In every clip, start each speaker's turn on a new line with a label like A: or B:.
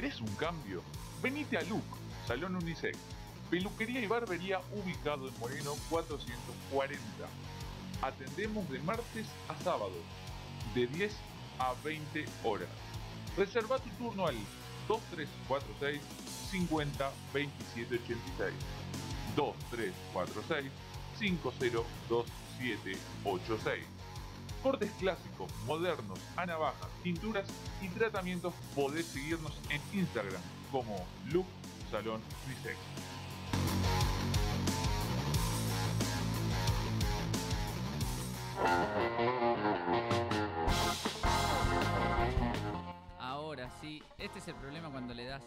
A: ¿Querés un cambio? Venite a Look, Salón Unisex, peluquería y barbería ubicado en Moreno 440. Atendemos de martes a sábado, de 10 a 20 horas. Reserva tu turno al 2346 50 27 86. 2346 502786. Cortes clásicos, modernos, a navajas, tinturas y tratamientos podés seguirnos en Instagram como Look Salón Unisex.
B: Ahora sí, este es el problema cuando le das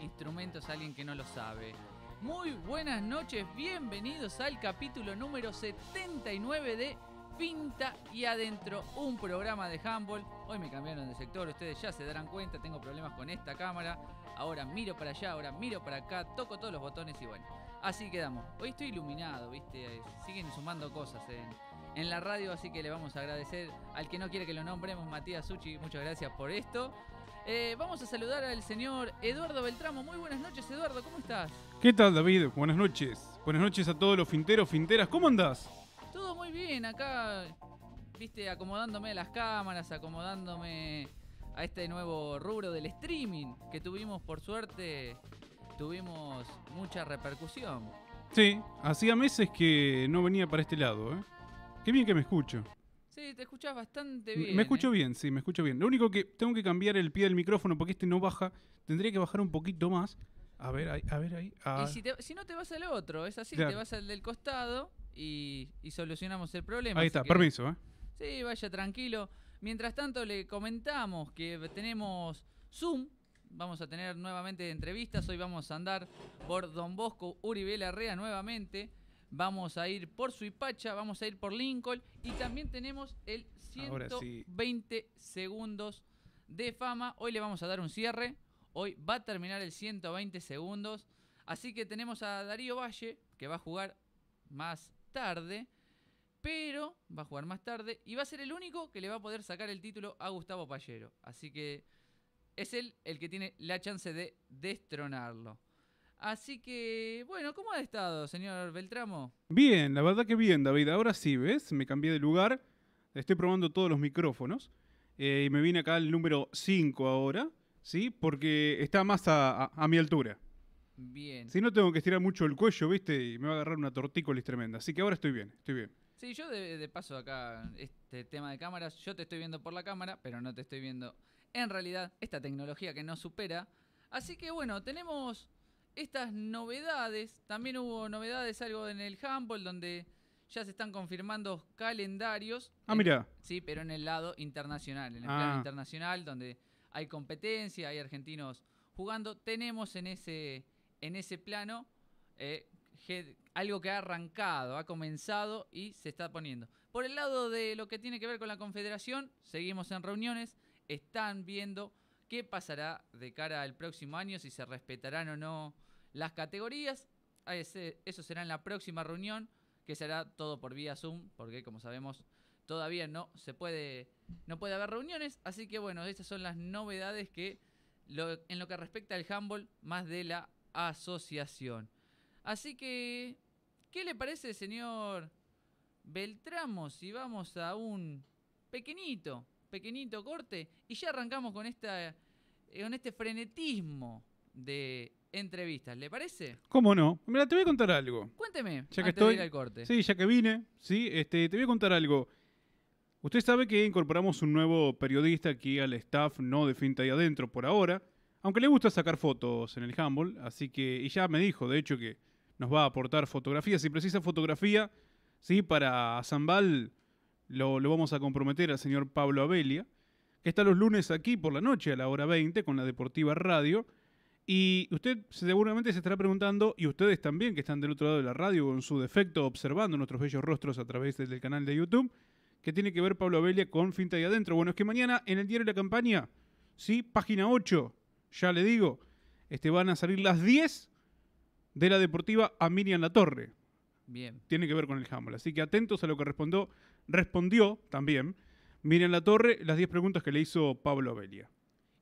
B: instrumentos a alguien que no lo sabe. Muy buenas noches, bienvenidos al capítulo número 79 de Pinta y Adentro, un programa de handball. Hoy me cambiaron de sector, ustedes ya se darán cuenta, tengo problemas con esta cámara. Ahora miro para allá, ahora miro para acá, toco todos los botones y bueno, así quedamos. Hoy estoy iluminado, ¿viste? Siguen sumando cosas en, la radio, así que le vamos a agradecer al que no quiere que lo nombremos, Matías Suchi, muchas gracias por esto. Eh, vamos a saludar al señor Eduardo Beltramo. Muy buenas noches, Eduardo, ¿cómo estás?
C: ¿Qué tal, David? Buenas noches. Buenas noches a todos los finteros, finteras. ¿Cómo andás?
B: Todo muy bien, acá, viste, acomodándome a las cámaras, acomodándome a este nuevo rubro del streaming que tuvimos, por suerte, tuvimos mucha repercusión.
C: Sí, hacía meses que no venía para este lado, ¿eh? Qué bien que me escucho.
B: Sí, te escuchás bastante bien.
C: me escucho
B: ¿eh?
C: bien, sí, me escucho bien. Lo único que tengo que cambiar el pie del micrófono porque este no baja. Tendría que bajar un poquito más. A ver, ahí, a ver ahí. Ah,
B: Y si, te- si no te vas al otro, es así,
C: Claro.
B: te vas al del costado y, y solucionamos el problema.
C: ahí está,
B: que-
C: permiso, ¿eh?
B: Sí, vaya tranquilo. Mientras tanto le comentamos que tenemos Zoom. Vamos a tener nuevamente entrevistas. Hoy vamos a andar por Don Bosco Uribe Larrea nuevamente. Vamos a ir por Suipacha, vamos a ir por Lincoln. Y también tenemos el
C: Ahora sí.
B: 120 segundos de fama. Hoy le vamos a dar un cierre. Hoy va a terminar el 120 segundos. Así que tenemos a Darío Valle, que va a jugar más tarde pero va a jugar más tarde y va a ser el único que le va a poder sacar el título a Gustavo Pallero. Así que es él el que tiene la chance de destronarlo. Así que, bueno, ¿cómo ha estado, señor Beltramo?
C: Bien, la verdad que bien, David. Ahora sí, ¿ves? Me cambié de lugar. Estoy probando todos los micrófonos. eh, y me vine acá al número 5 ahora, ¿sí? Porque está más a- a mi altura.
B: Bien.
C: Si no, tengo que estirar mucho el cuello, ¿viste? Y me va a agarrar una tortícolis tremenda. Así que ahora estoy bien, estoy bien.
B: Sí, yo de, de paso acá, este tema de cámaras, yo te estoy viendo por la cámara, pero no te estoy viendo en realidad esta tecnología que nos supera. Así que bueno, tenemos estas novedades. También hubo novedades, algo en el handball, donde ya se están confirmando calendarios.
C: Ah, mira.
B: Sí, pero en el lado internacional, en el
C: Ah.
B: plano internacional, donde hay competencia, hay argentinos jugando. Tenemos en ese, en ese plano eh, algo que ha arrancado, ha comenzado y se está poniendo. Por el lado de lo que tiene que ver con la Confederación, seguimos en reuniones, están viendo qué pasará de cara al próximo año, si se respetarán o no las categorías. Eso será en la próxima reunión, que será todo por vía Zoom, porque como sabemos todavía no se puede no puede haber reuniones, así que bueno, estas son las novedades que en lo que respecta al handball más de la asociación. Así que ¿qué le parece, señor Beltramo, si vamos a un pequeñito, pequeñito corte y ya arrancamos con esta eh, con este frenetismo de entrevistas, ¿le parece?
C: ¿Cómo no? Mira, te voy a contar algo.
B: Cuénteme,
C: Ya
B: antes
C: que
B: de
C: estoy-
B: ir al corte.
C: Sí, ya que vine, sí, este, te voy a contar algo. Usted sabe que incorporamos un nuevo periodista aquí al staff, no de Finta y Adentro por ahora, aunque le gusta sacar fotos en el handball, así que, y ya me dijo, de hecho, que nos va a aportar fotografías. Si precisa fotografía, sí, para Zambal lo, lo vamos a comprometer al señor Pablo Abelia, que está los lunes aquí por la noche a la hora 20 con la Deportiva Radio. Y usted seguramente se estará preguntando, y ustedes también que están del otro lado de la radio con su defecto observando nuestros bellos rostros a través del canal de YouTube, ¿qué tiene que ver Pablo Abelia con Finta y Adentro? Bueno, es que mañana en el diario La Campaña, sí, página 8, ya le digo, este, van a salir las 10 de la Deportiva a Miriam La Torre.
B: Bien.
C: Tiene que ver con el handball. Así que atentos a lo que respondió, respondió también Miriam La Torre las 10 preguntas que le hizo Pablo Abelia.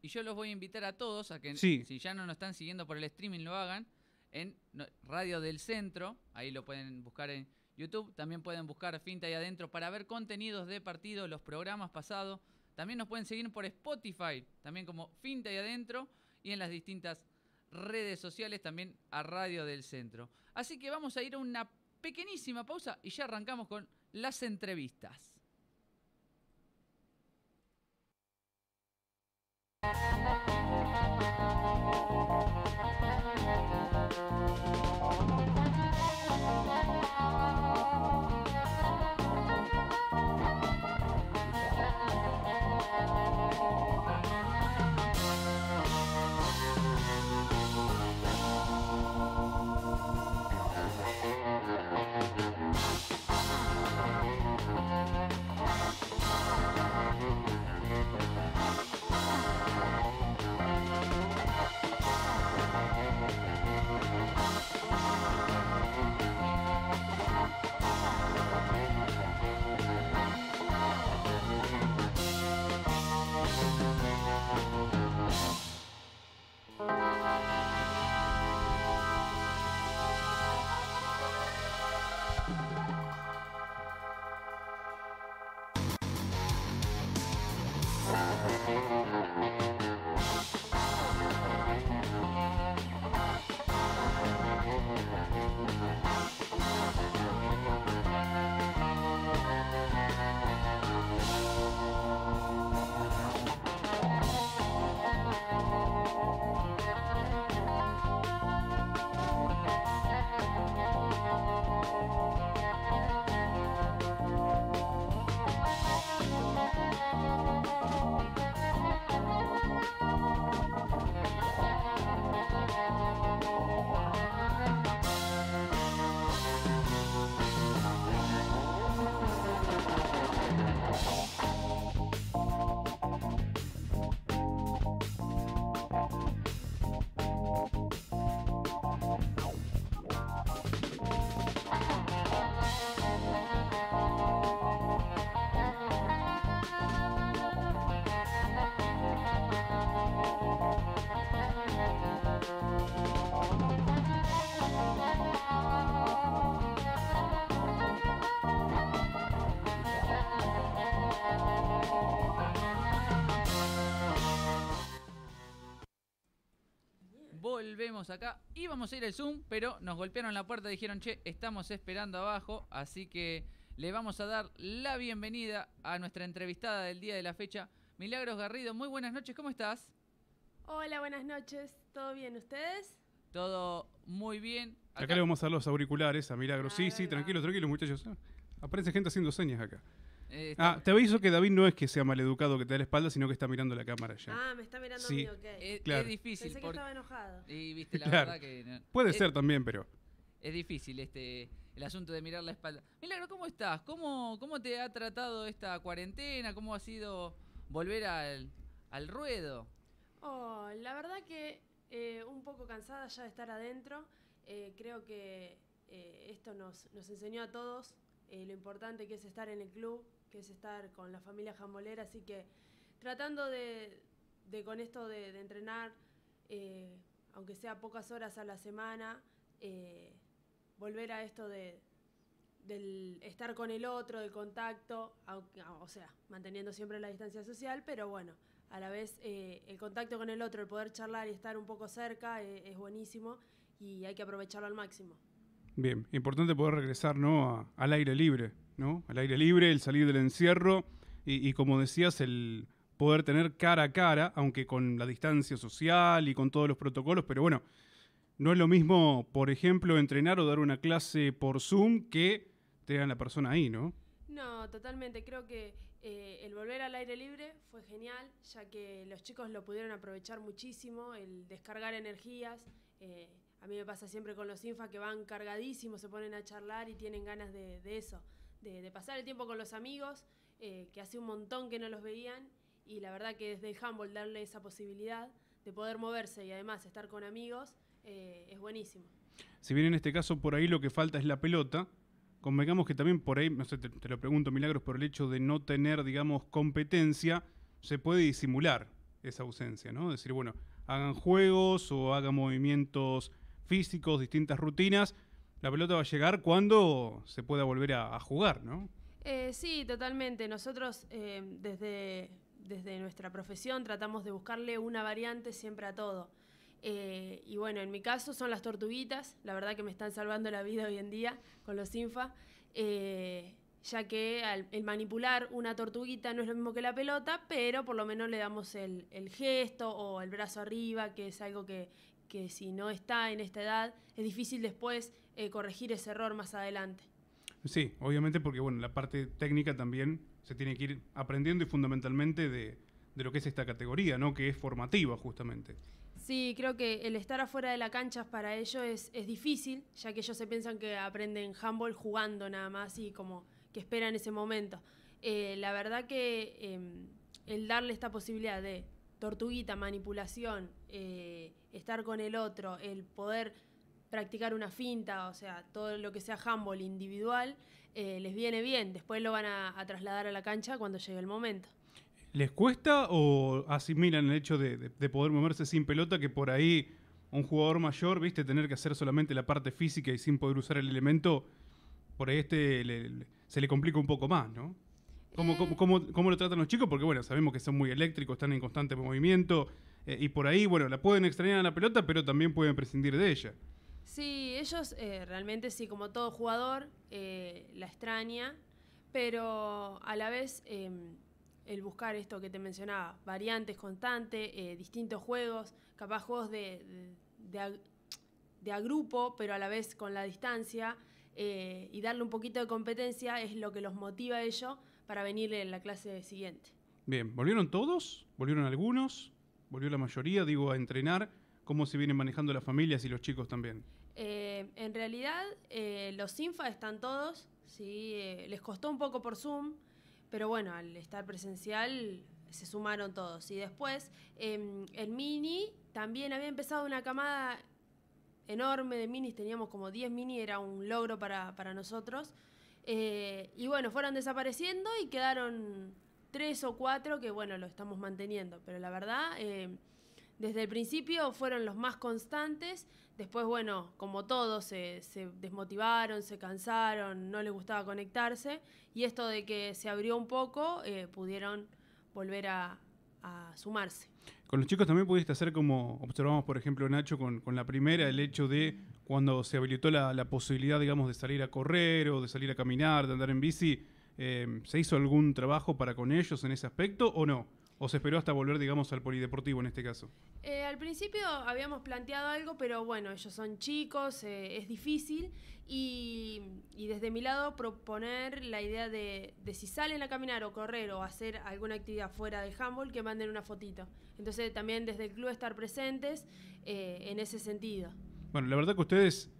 B: Y yo los voy a invitar a todos a que,
C: Sí.
B: si ya no nos están siguiendo por el streaming, lo hagan en Radio del Centro. Ahí lo pueden buscar en YouTube. También pueden buscar Finta ahí adentro para ver contenidos de partido, los programas pasados. También nos pueden seguir por Spotify, también como Finta ahí adentro. Y en las distintas redes sociales también a Radio del Centro. Así que vamos a ir a una pequeñísima pausa y ya arrancamos con las entrevistas. Volvemos acá. Íbamos a ir al Zoom, pero nos golpearon la puerta y dijeron, che, estamos esperando abajo. Así que le vamos a dar la bienvenida a nuestra entrevistada del día de la fecha, Milagros Garrido. Muy buenas noches, ¿cómo estás?
D: Hola, buenas noches. ¿Todo bien ustedes?
B: Todo muy bien.
C: Acá, le vamos a dar los auriculares a Milagro. Sí,
D: Ahí
C: sí,
D: va.
C: tranquilos, tranquilos, muchachos. Ah, Aparece gente haciendo señas acá.
B: Eh,
C: Ah, te aviso que David no es que sea maleducado que te da la espalda, sino que está mirando la cámara ya.
D: Ah, me está mirando
C: Sí.
D: a mí, ok.
B: es,
C: claro.
B: es difícil.
D: Pensé que
B: porque-
D: estaba enojado.
B: Y viste, la
C: Claro.
B: verdad que... no-
C: Puede
B: es-
C: ser también, pero...
B: Es difícil este el asunto de mirar la espalda. Milagro, ¿cómo estás? ¿Cómo, cómo te ha tratado esta cuarentena? ¿Cómo ha sido volver al, al ruedo?
D: Oh, la verdad que eh, un poco cansada ya de estar adentro. Eh, creo que eh, esto nos, nos enseñó a todos eh, lo importante que es estar en el club, que es estar con la familia jambolera. Así que tratando de, de con esto de, entrenar, eh, aunque sea pocas horas a la semana, eh, volver a esto de estar con el otro, del contacto, o sea, manteniendo siempre la distancia social, pero bueno, a la vez eh, el contacto con el otro, el poder charlar y estar un poco cerca es buenísimo y hay que aprovecharlo al máximo.
C: Bien, importante poder regresar, ¿no? al aire libre, ¿no? Al aire libre, el salir del encierro y, como decías, el poder tener cara a cara, aunque con la distancia social y con todos los protocolos, pero bueno, no es lo mismo, por ejemplo, entrenar o dar una clase por Zoom que tengan la persona ahí, ¿no?
D: No, totalmente. Creo que eh, el volver al aire libre fue genial, ya que los chicos lo pudieron aprovechar muchísimo, el descargar energías. eh, a mí me pasa siempre con los infa que van cargadísimos, se ponen a charlar y tienen ganas de eso, de, pasar el tiempo con los amigos, eh, que hace un montón que no los veían. Y la verdad que desde handball darle esa posibilidad de poder moverse y además estar con amigos eh, es buenísimo.
C: Si bien en este caso por ahí lo que falta es la pelota, convengamos que también por ahí, no sé, te, te lo pregunto Milagros, por el hecho de no tener, digamos, competencia, se puede disimular esa ausencia, ¿no? Decir, bueno, hagan juegos o hagan movimientos físicos, distintas rutinas, la pelota va a llegar cuando se pueda volver a, jugar, ¿no?
D: Eh, sí, totalmente. Nosotros eh, desde, desde nuestra profesión tratamos de buscarle una variante siempre a todo. Eh, y bueno, en mi caso son las tortuguitas, la verdad que me están salvando la vida hoy en día con los INFA, ya que el manipular una tortuguita no es lo mismo que la pelota, pero por lo menos le damos el gesto o el brazo arriba, que es algo que, que si no está en esta edad es difícil después eh, corregir ese error más adelante.
C: Sí, obviamente porque bueno, la parte técnica también se tiene que ir aprendiendo y fundamentalmente de, de lo que es esta categoría, ¿no? Que es formativa justamente.
D: Sí, creo que el estar afuera de la cancha para ellos es, es difícil, ya que ellos se piensan que aprenden handball jugando nada más y como que esperan ese momento. Eh, la verdad que eh, el darle esta posibilidad de tortuguita, manipulación, eh, estar con el otro, el poder practicar una finta, o sea, todo lo que sea handball individual, eh, les viene bien. Después lo van a, trasladar a la cancha cuando llegue el momento.
C: ¿Les cuesta o asimilan el hecho de, de- de poder moverse sin pelota que por ahí un jugador mayor, viste, tener que hacer solamente la parte física y sin poder usar el elemento, por ahí este se le complica un poco más, ¿no? ¿Cómo, cómo- cómo- cómo lo tratan los chicos? Porque bueno, sabemos que son muy eléctricos, están en constante movimiento eh, y por ahí, bueno, la pueden extrañar a la pelota, pero también pueden prescindir de ella.
D: Sí, ellos eh, realmente sí, como todo jugador, eh, la extraña, pero a la vez eh, el buscar esto que te mencionaba, variantes constantes, distintos juegos, capaz juegos de, de, de ag- de a grupo, pero a la vez con la distancia, eh, y darle un poquito de competencia es lo que los motiva a ellos para venir en la clase siguiente.
C: Bien, ¿volvieron todos? ¿Volvieron algunos? ¿Volvió la mayoría, digo, a entrenar? ¿Cómo se vienen manejando las familias y los chicos también?
D: Eh, en realidad, eh, los INFA están todos, ¿sí? Eh, les costó un poco por Zoom, pero bueno, al estar presencial se sumaron todos. Y después, el Mini también había empezado una camada enorme de minis, teníamos como 10 mini, era un logro para, para nosotros. Eh, y bueno, fueron desapareciendo y quedaron tres o cuatro que bueno, lo estamos manteniendo. Pero la verdad, eh, desde el principio fueron los más constantes. Después, bueno, como todos, se, desmotivaron, se cansaron, no les gustaba conectarse. Y esto de que se abrió un poco, eh, pudieron volver a, a sumarse.
C: Con los chicos también pudiste hacer como observamos, por ejemplo, Nacho, con, con la primera, el hecho de cuando se habilitó la, posibilidad, digamos, de salir a correr o de salir a caminar, de andar en bici, eh, ¿se hizo algún trabajo para con ellos en ese aspecto o no? ¿O se esperó hasta volver, digamos, al polideportivo en este caso?
D: Eh, al principio habíamos planteado algo, pero bueno, ellos son chicos, eh, es difícil. Y, desde mi lado proponer la idea de, de si salen a caminar o correr o hacer alguna actividad fuera del handball, que manden una fotito. Entonces también desde el club estar presentes eh, en ese sentido.
C: Bueno, la verdad que ustedes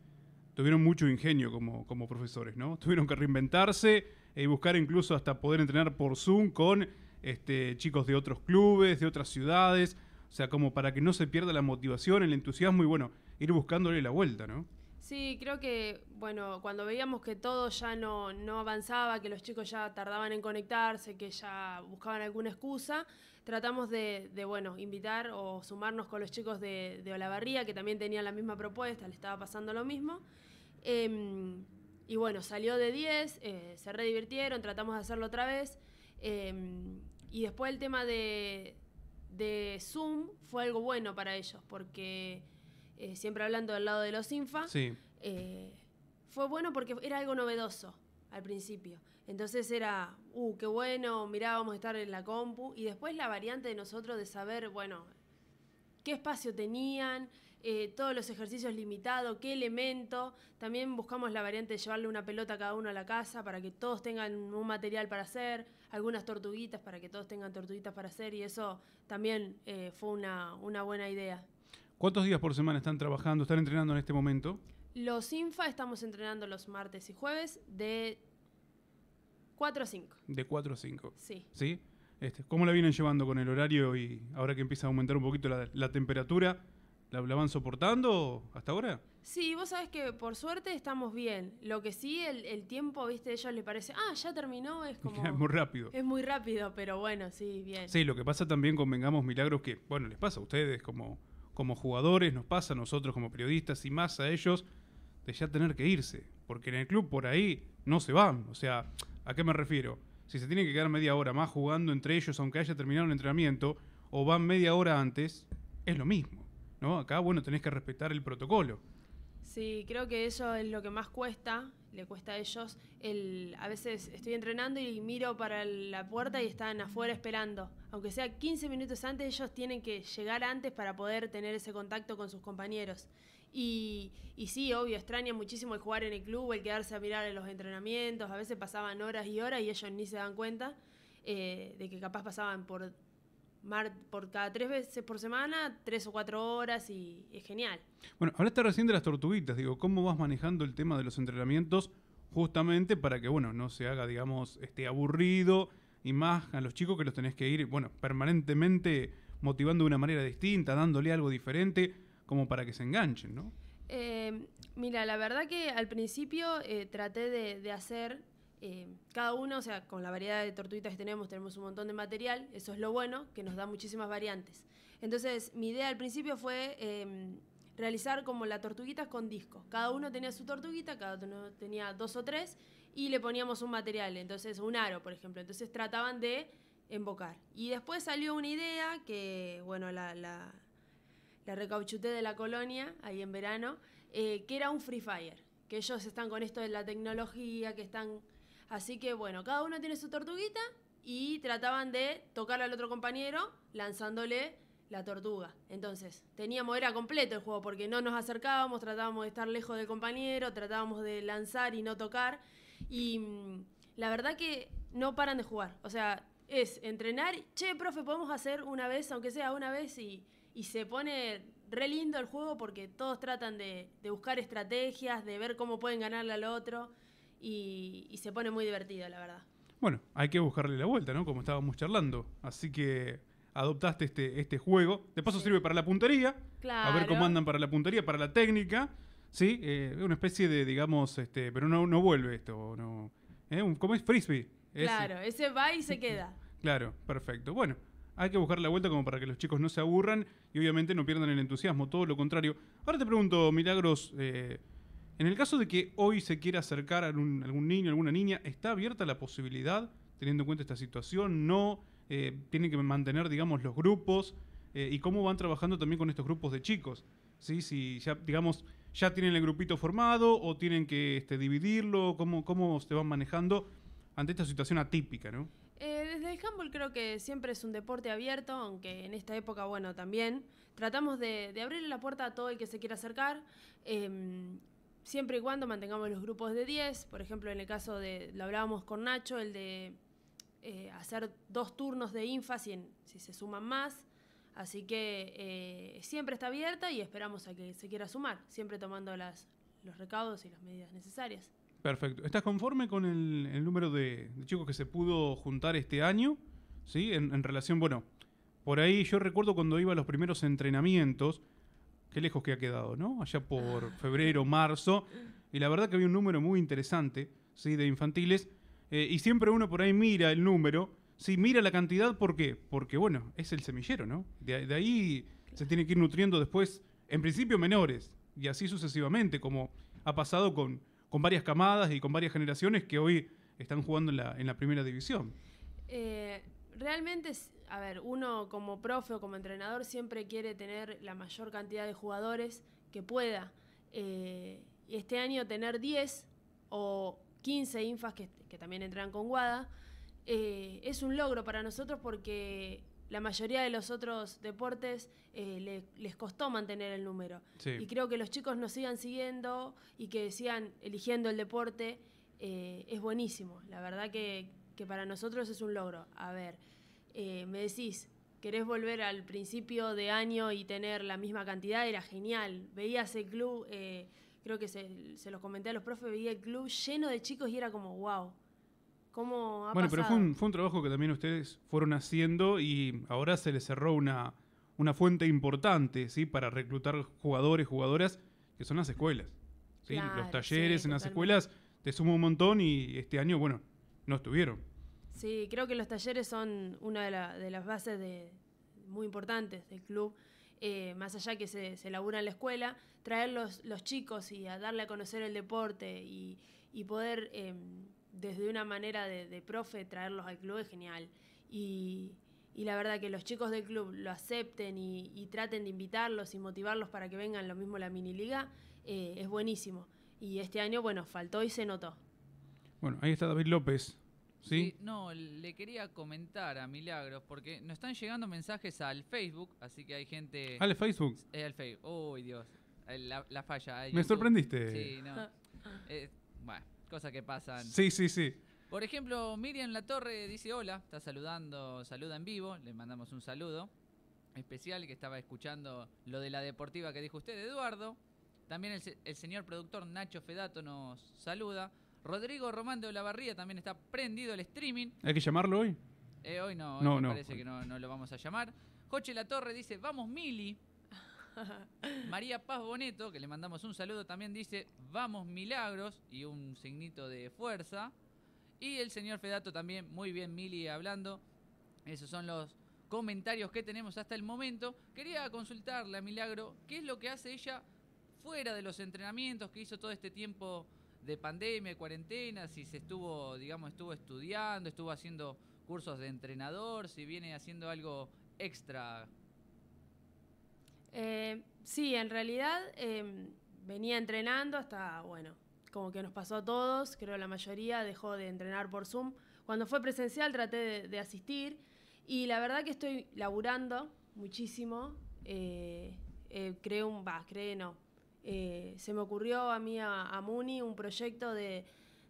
C: tuvieron mucho ingenio como, como profesores, ¿no? Tuvieron que reinventarse y buscar incluso hasta poder entrenar por Zoom con este, chicos de otros clubes, de otras ciudades, o sea, como para que no se pierda la motivación, el entusiasmo y bueno, ir buscándole la vuelta, ¿no?
D: Sí, creo que, bueno, cuando veíamos que todo ya no, no avanzaba, que los chicos ya tardaban en conectarse, que ya buscaban alguna excusa, tratamos de, de, bueno, invitar o sumarnos con los chicos de, de Olavarría, que también tenían la misma propuesta, le estaba pasando lo mismo. Em, y bueno, salió de 10, eh, se redivirtieron, tratamos de hacerlo otra vez. em, y después el tema de, de Zoom fue algo bueno para ellos, porque eh, siempre hablando del lado de los infa,
C: Sí.
D: eh, fue bueno porque era algo novedoso al principio. Entonces era, uh, qué bueno, mirá, vamos a estar en la compu. Y después la variante de nosotros de saber, bueno, qué espacio tenían, eh, todos los ejercicios limitados, qué elemento. También buscamos la variante de llevarle una pelota a cada uno a la casa para que todos tengan un material para hacer, algunas tortuguitas para que todos tengan tortuguitas para hacer. Y eso también eh, fue una, una buena idea.
C: ¿Cuántos días por semana están trabajando, están entrenando en este momento?
D: Los INFA estamos entrenando los martes y jueves de 4 a 5.
C: De 4 a 5.
D: Sí.
C: ¿Sí? Este, ¿Cómo la vienen llevando con el horario y ahora que empieza a aumentar un poquito la, la temperatura? ¿La, la van soportando hasta ahora?
D: Sí, vos sabés que por suerte estamos bien. Lo que sí, el, el tiempo, viste, a ellos les parece, ah, ya terminó, es como...
C: Es muy rápido.
D: Es muy rápido, pero bueno, sí, bien.
C: Sí, lo que pasa también con Vengamos Milagros, que, bueno, les pasa a ustedes como, como jugadores, nos pasa a nosotros como periodistas y más a ellos de ya tener que irse. Porque en el club por ahí no se van. O sea, ¿a qué me refiero? Si se tienen que quedar media hora más jugando entre ellos, aunque haya terminado el entrenamiento, o van media hora antes, es lo mismo. ¿no? Acá, bueno, tenés que respetar el protocolo.
D: Sí, creo que eso es lo que más cuesta, le cuesta a ellos. El, a veces estoy entrenando y miro para la puerta y están afuera esperando. Aunque sea 15 minutos antes, ellos tienen que llegar antes para poder tener ese contacto con sus compañeros. Y, y sí, obvio, extraña muchísimo el jugar en el club, el quedarse a mirar en los entrenamientos. A veces pasaban horas y horas y ellos ni se dan cuenta eh, de que capaz pasaban por, por cada tres veces por semana, tres o cuatro horas y es genial.
C: Bueno, hablaste recién de las tortuguitas, digo, ¿cómo vas manejando el tema de los entrenamientos justamente para que, bueno, no se haga, digamos, este aburrido y más a los chicos que los tenés que ir, bueno, permanentemente motivando de una manera distinta, dándole algo diferente, como para que se enganchen, ¿no?
D: Eh, mira, la verdad que al principio eh, traté de, de hacer eh, cada uno, o sea, con la variedad de tortuguitas que tenemos, tenemos un montón de material, eso es lo bueno, que nos da muchísimas variantes. Entonces, mi idea al principio fue eh, realizar como las tortuguitas con discos. Cada uno tenía su tortuguita, cada uno tenía dos o tres, y le poníamos un material, entonces un aro, por ejemplo. Entonces trataban de embocar. Y después salió una idea que, bueno, la, la, la recauchuté de la colonia, ahí en verano, eh, que era un Free Fire. Que ellos están con esto de la tecnología, que están Así que bueno, cada uno tiene su tortuguita y trataban de tocar al otro compañero lanzándole la tortuga. Entonces, teníamos, era completo el juego porque no nos acercábamos, tratábamos de estar lejos del compañero, tratábamos de lanzar y no tocar. Y mm, la verdad que no paran de jugar. O sea, es entrenar, che, profe, podemos hacer una vez, aunque sea una vez, y, se pone re lindo el juego porque todos tratan de, de buscar estrategias, de ver cómo pueden ganarle al otro y, y se pone muy divertido, la verdad.
C: Bueno, hay que buscarle la vuelta, ¿no? Como estábamos charlando. Así que adoptaste este, este juego. De paso
D: Sí.
C: sirve para la puntería.
D: Claro.
C: A ver cómo andan para la puntería, para la técnica. Sí, eh, una especie de, digamos, este, pero no, no vuelve esto. No, ¿eh? ¿Cómo es? Frisbee. Ese.
D: Claro, ese va y se queda.
C: Claro, perfecto. Bueno, hay que buscar la vuelta como para que los chicos no se aburran y obviamente no pierdan el entusiasmo, todo lo contrario. Ahora te pregunto, Milagros, eh, en el caso de que hoy se quiera acercar a algún, niño, alguna niña, ¿está abierta la posibilidad, teniendo en cuenta esta situación? ¿No? Eh, ¿Tienen que mantener, digamos, los grupos? Eh, ¿Y cómo van trabajando también con estos grupos de chicos? ¿Sí? Si ya, digamos, ya tienen el grupito formado o tienen que este, dividirlo, ¿cómo, ¿cómo se van manejando ante esta situación atípica, ¿no?
D: Eh, desde el handball creo que siempre es un deporte abierto, aunque en esta época, bueno, también. Tratamos de, de abrirle la puerta a todo el que se quiera acercar, em, siempre y cuando mantengamos los grupos de 10. Por ejemplo, en el caso de, lo hablábamos con Nacho, el de eh, hacer dos turnos de infa si, si se suman más. Así que eh, siempre está abierta y esperamos a que se quiera sumar, siempre tomando los recaudos y las medidas necesarias.
C: Perfecto. ¿Estás conforme con el, número de, chicos que se pudo juntar este año? ¿Sí? En relación, bueno, por ahí yo recuerdo cuando iba a los primeros entrenamientos, qué lejos que ha quedado, ¿no? Allá por febrero, marzo, y la verdad que había un número muy interesante, ¿sí? De infantiles, eh, y siempre uno por ahí mira el número, ¿sí? Mira la cantidad, ¿por qué? Porque, bueno, es el semillero, ¿no? De, de ahí se tiene que ir nutriendo después, en principio menores, y así sucesivamente, como ha pasado con, con varias camadas y con varias generaciones que hoy están jugando en la, en la primera división.
D: Eh, realmente, a ver, uno como profe o como entrenador siempre quiere tener la mayor cantidad de jugadores que pueda. Eh, y este año tener 10 o 15 infas que, que también entran con Guada eh, es un logro para nosotros porque la mayoría de los otros deportes eh, le- les costó mantener el número.
C: Sí.
D: Y creo que los chicos nos sigan siguiendo y que sigan eligiendo el deporte es buenísimo. La verdad que, que para nosotros es un logro. A ver, eh, me decís, ¿querés volver al principio de año y tener la misma cantidad? Era genial. Veías el club, eh, creo que se, se los comenté a los profes, veía el club lleno de chicos y era como, wow. ¿Cómo ha
C: Bueno, pero fue un, fue un trabajo que también ustedes fueron haciendo y ahora se les cerró una, una fuente importante, ¿sí? Para reclutar jugadores, jugadoras, que son las escuelas. ¿sí?
D: Claro,
C: Los talleres
D: sí,
C: en las escuelas te suma un montón y este año, bueno, no estuvieron.
D: Sí, creo que los talleres son una de, la- de las bases de, muy importantes del club. Eh, más allá que se, se labura en la escuela, traer los, los chicos y a darle a conocer el deporte y, poder, eh, desde una manera de, profe, traerlos al club es genial. Y, la verdad que los chicos del club lo acepten y, traten de invitarlos y motivarlos para que vengan lo mismo la mini liga, eh, es buenísimo. Y este año, bueno, faltó y se notó.
C: Bueno, ahí está David López. ¿sí?
B: Sí, no, le quería comentar a Milagros porque nos están llegando mensajes al Facebook, así que hay gente...
C: Al Facebook.
B: Eh, al Facebook. Uy, Dios. Eh, La, la falla. de
C: Me
B: YouTube.
C: sorprendiste.
B: Sí, no. Eh, bueno, cosas que pasan.
C: Sí, sí, sí.
B: Por ejemplo, Miriam La Torre dice hola, está saludando, saluda en vivo, le mandamos un saludo especial que estaba escuchando lo de la deportiva que dijo usted, Eduardo. También el, se- el señor productor Nacho Fedato nos saluda. Rodrigo Román de Olavarría también está prendido el streaming.
C: ¿Hay que llamarlo hoy?
B: Eh, hoy no, hoy
C: No,
B: me
C: no.
B: parece que no, no lo vamos a llamar. Joche La Torre dice, vamos Mili. María Paz Boneto, que le mandamos un saludo, también dice, vamos Milagros y un signito de fuerza. Y el señor Fedato también, muy bien Mili hablando. Esos son los comentarios que tenemos hasta el momento. Quería consultarle a Milagro qué es lo que hace ella fuera de los entrenamientos que hizo todo este tiempo de pandemia, cuarentena, si se estuvo, digamos, estuvo estudiando, estuvo haciendo cursos de entrenador, si viene haciendo algo extra.
D: Eh, sí, en realidad eh, venía entrenando hasta, bueno, como que nos pasó a todos, creo la mayoría dejó de entrenar por Zoom. Cuando fue presencial traté de, de asistir y la verdad que estoy laburando muchísimo. Eh, eh, creé un, va, creé no. Eh, se me ocurrió a mí, a, a Muni, un proyecto de,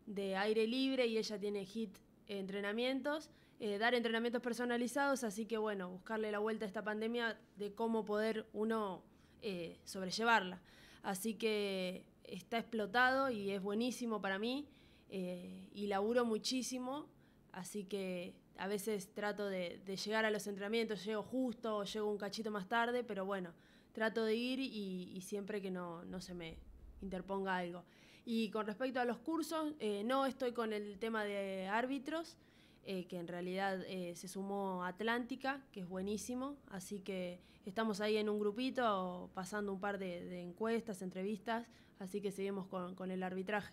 D: de aire libre y ella tiene HIT entrenamientos, eh, dar entrenamientos personalizados, así que bueno, buscarle la vuelta a esta pandemia de cómo poder uno eh, sobrellevarla. Así que está explotado y es buenísimo para mí eh, y laburo muchísimo, así que a veces trato de, de llegar a los entrenamientos, llego justo o llego un cachito más tarde, pero bueno, trato de ir y, siempre que no, no se me interponga algo. Y con respecto a los cursos, eh, no estoy con el tema de árbitros, eh, que en realidad eh, se sumó Atlántica, que es buenísimo, así que estamos ahí en un grupito pasando un par de, de encuestas, entrevistas, así que seguimos con, con el arbitraje.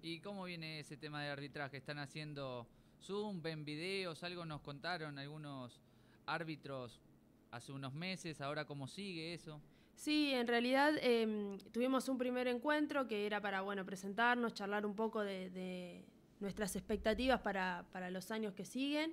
B: ¿Y cómo viene ese tema de arbitraje? ¿Están haciendo Zoom, ven videos? Algo nos contaron algunos árbitros hace unos meses, ahora cómo sigue eso.
D: Sí, en realidad eh, tuvimos un primer encuentro que era para bueno, presentarnos, charlar un poco de, nuestras expectativas para, para, los años que siguen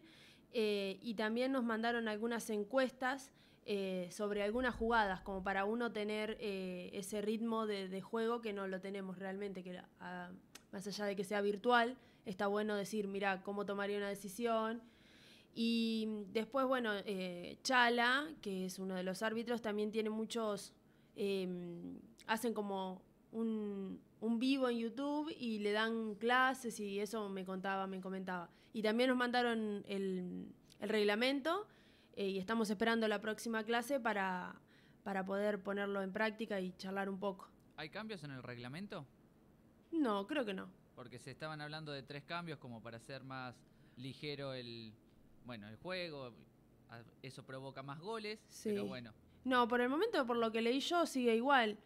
D: eh, y también nos mandaron algunas encuestas eh, sobre algunas jugadas, como para uno tener eh, ese ritmo de, juego que no lo tenemos realmente, que a, más allá de que sea virtual, está bueno decir, mira, cómo tomaría una decisión. Y después, bueno, eh, Chala, que es uno de los árbitros, también tiene muchos, eh, hacen como un, un, vivo en YouTube y le dan clases y eso me contaba, me comentaba. Y también nos mandaron el, el reglamento eh, y estamos esperando la próxima clase para, para poder ponerlo en práctica y charlar un poco.
B: ¿Hay cambios en el reglamento?
D: No, creo que no.
B: Porque se estaban hablando de tres cambios como para hacer más ligero el, bueno, el juego, eso provoca más goles,
D: sí.
B: pero bueno.
D: No, por el momento, por lo que leí yo, sigue igual.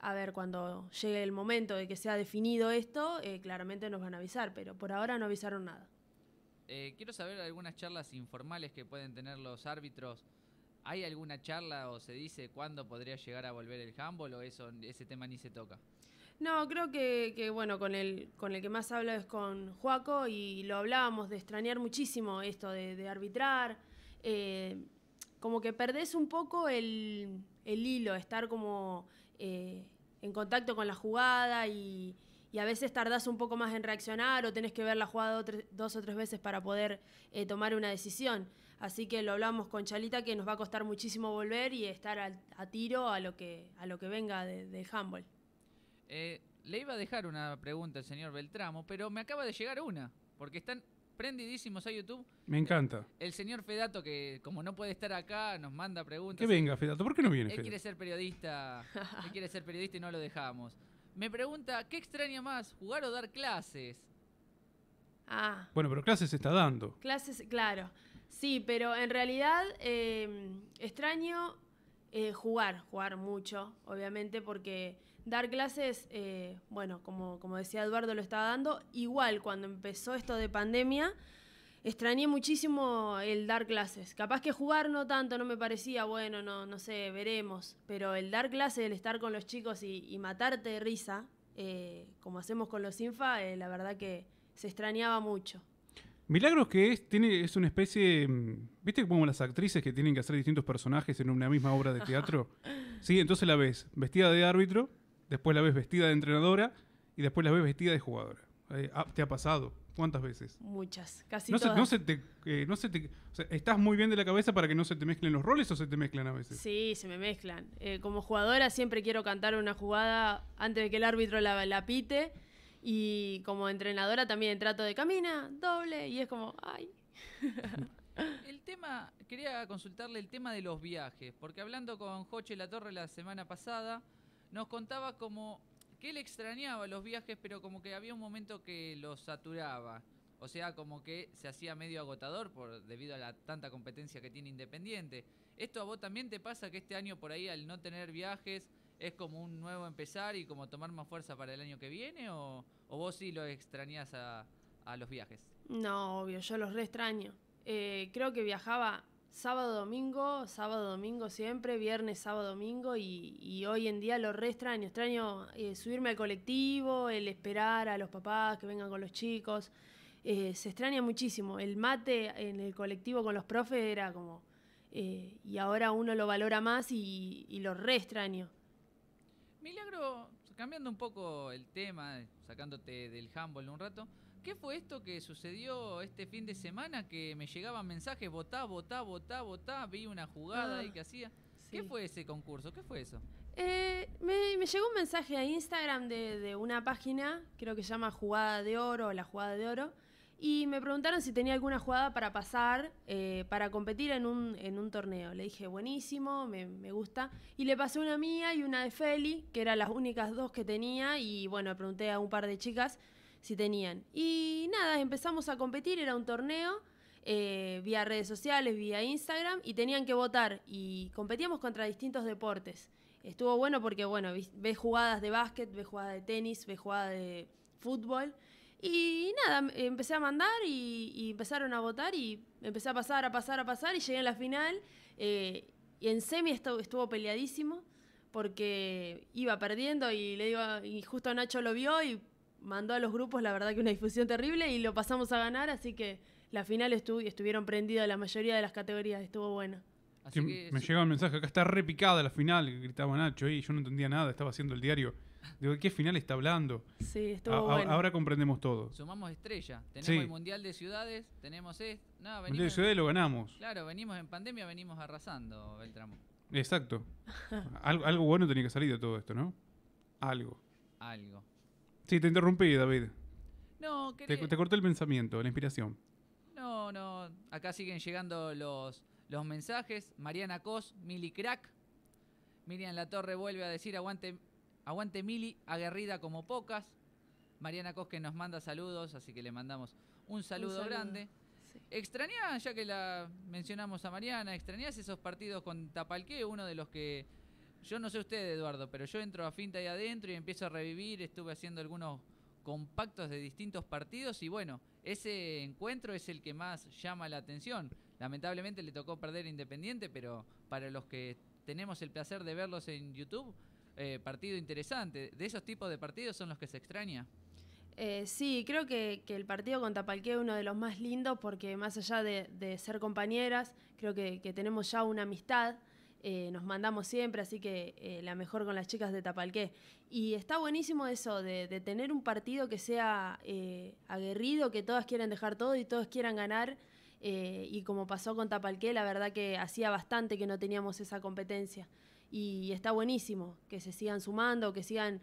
D: A ver, cuando llegue el momento de que sea definido esto, eh, claramente nos van a avisar, pero por ahora no avisaron nada.
B: Eh, quiero saber algunas charlas informales que pueden tener los árbitros. ¿Hay alguna charla o se dice cuándo podría llegar a volver el handball o eso, ese tema ni se toca?
D: No, creo que, bueno, con el, con el que más hablo es con Juaco y lo hablábamos de extrañar muchísimo esto de, de arbitrar. Eh, como que perdés un poco el, el hilo, estar como eh, en contacto con la jugada y, y, a veces tardás un poco más en reaccionar o tenés que ver la jugada dos, o tres veces para poder eh, tomar una decisión. Así que lo hablamos con Chalita que nos va a costar muchísimo volver y estar a, tiro a lo que, a lo que venga de, del handball.
B: Eh, le iba a dejar una pregunta al señor Beltramo, pero me acaba de llegar una, porque están prendidísimos a YouTube.
C: Me encanta.
B: El señor Fedato, que como no puede estar acá, nos manda preguntas.
C: Que venga, Fedato. ¿Por qué no viene,
B: Él quiere
C: Fedato?
B: ser periodista. él quiere ser periodista y no lo dejamos. Me pregunta, ¿qué extraña más, jugar o dar clases?
D: Ah,
C: Bueno, pero clases se está dando.
D: clases, claro. Sí, pero en realidad eh, extraño eh, jugar, jugar mucho, obviamente, porque dar clases, eh, bueno, como, como decía Eduardo, lo estaba dando. Igual cuando empezó esto de pandemia, extrañé muchísimo el dar clases. Capaz que jugar no tanto, no me parecía, bueno, no, no sé, veremos. Pero el dar clases, el estar con los chicos y, y matarte de risa, eh, como hacemos con los Infa, eh, la verdad que se extrañaba mucho.
C: Milagros que es, tiene, es una especie. mm, ¿Viste como las actrices que tienen que hacer distintos personajes en una misma obra de teatro? Sí, entonces la ves vestida de árbitro, después la ves vestida de entrenadora y después la ves vestida de jugadora. Eh, ah, ¿Te ha pasado? ¿Cuántas veces?
D: Muchas, casi
C: No se,
D: todas.
C: no se te, eh, no se te- o sea, ¿Estás muy bien de la cabeza para que no se te mezclen los roles o se te mezclan a veces?
D: Sí, se me mezclan. Eh, como jugadora siempre quiero cantar una jugada antes de que el árbitro la, la pite. Y como entrenadora también trato de camina, doble, y es como, ay.
B: El tema, quería consultarle el tema de los viajes, porque hablando con Joche La Torre la semana pasada, nos contaba como que él extrañaba los viajes, pero como que había un momento que los saturaba. O sea, como que se hacía medio agotador por debido a la tanta competencia que tiene Independiente. ¿Esto a vos también te pasa que este año por ahí al no tener viajes es como un nuevo empezar y como tomar más fuerza para el año que viene? ¿O, o vos sí lo extrañás a, a los viajes?
D: No, obvio, yo los re extraño. Eh, creo que viajaba sábado, domingo, sábado, domingo siempre, viernes, sábado, domingo, y, hoy en día lo re extraño. Extraño eh, subirme al colectivo, el esperar a los papás que vengan con los chicos. Eh, se extraña muchísimo. El mate en el colectivo con los profes era como... eh, y ahora uno lo valora más y, y lo re extraño.
B: Milagro, cambiando un poco el tema, sacándote del handball un rato, ¿qué fue esto que sucedió este fin de semana que me llegaban mensajes, votá, votá, votá, votá, vi una jugada
D: Ah,
B: ahí que hacía? ¿Qué fue ese concurso? ¿Qué fue eso?
D: Eh, me, me llegó un mensaje a Instagram de, de una página, creo que se llama Jugada de Oro la Jugada de Oro, y me preguntaron si tenía alguna jugada para pasar, eh, para competir en un, en un torneo. Le dije, buenísimo, me, me gusta. Y le pasé una mía y una de Feli, que eran las únicas dos que tenía, y bueno, pregunté a un par de chicas si tenían. Y nada, empezamos a competir, era un torneo. eh, vía redes sociales, vía Instagram, y tenían que votar. Y competíamos contra distintos deportes. Estuvo bueno porque, bueno, ves jugadas de básquet, ves jugadas de tenis, ves jugadas de fútbol. Y nada, m- empecé a mandar y, y empezaron a votar y empecé a pasar, a pasar, a pasar y llegué a la final. eh, y en semi estuvo, estuvo peleadísimo porque iba perdiendo y le digo, y justo Nacho lo vio y mandó a los grupos, la verdad que una difusión terrible y lo pasamos a ganar, así que la final estu- estuvieron prendidas la mayoría de las categorías, estuvo bueno.
B: Así
C: Sí,
B: que
C: me
B: sí,
C: llegaba un mensaje, acá está repicada la final, gritaba Nacho, y yo no entendía nada, estaba haciendo el diario. Digo, ¿de qué final está hablando?
D: Sí, estuvo
C: a-
D: bueno.
C: Ahora comprendemos todo.
B: sumamos estrella. Tenemos
C: Sí.
B: el Mundial de Ciudades, tenemos esto. No,
C: El
B: venimos,
C: día de Ciudad lo ganamos.
B: Claro, venimos en pandemia, venimos arrasando, Beltramo.
C: Exacto. algo, algo bueno tenía que salir de todo esto, ¿no? Algo.
B: Algo.
C: Sí, te interrumpí, David.
B: No,
C: Te,
B: quería...
C: te corté el pensamiento, la inspiración.
B: No, no. Acá siguen llegando los, los mensajes. Mariana Cos, Mili Crack. Miriam La Torre vuelve a decir aguante, aguante Mili, aguerrida como pocas. Mariana Cos que nos manda saludos, así que le mandamos un saludo,
D: saludo.
B: grande.
D: Sí.
B: ¿Extrañás, ya que la mencionamos a Mariana, extrañás esos partidos con Tapalqué? Uno de los que, yo no sé usted, Eduardo, pero yo entro a Finta ahí adentro y empiezo a revivir, estuve haciendo algunos compactos de distintos partidos y bueno, ese encuentro es el que más llama la atención. Lamentablemente le tocó perder Independiente, pero para los que tenemos el placer de verlos en YouTube, eh, partido interesante. ¿De esos tipos de partidos son los que se extraña?
D: Eh, sí, creo que, el partido con Tapalqué es uno de los más lindos porque más allá de, ser compañeras, creo que tenemos ya una amistad, eh, nos mandamos siempre, así que eh, la mejor con las chicas de Tapalqué. Y está buenísimo eso de, de tener un partido que sea eh, aguerrido, que todas quieran dejar todo y todos quieran ganar. eh, y como pasó con Tapalqué, la verdad que hacía bastante que no teníamos esa competencia. Y está buenísimo que se sigan sumando, que sigan...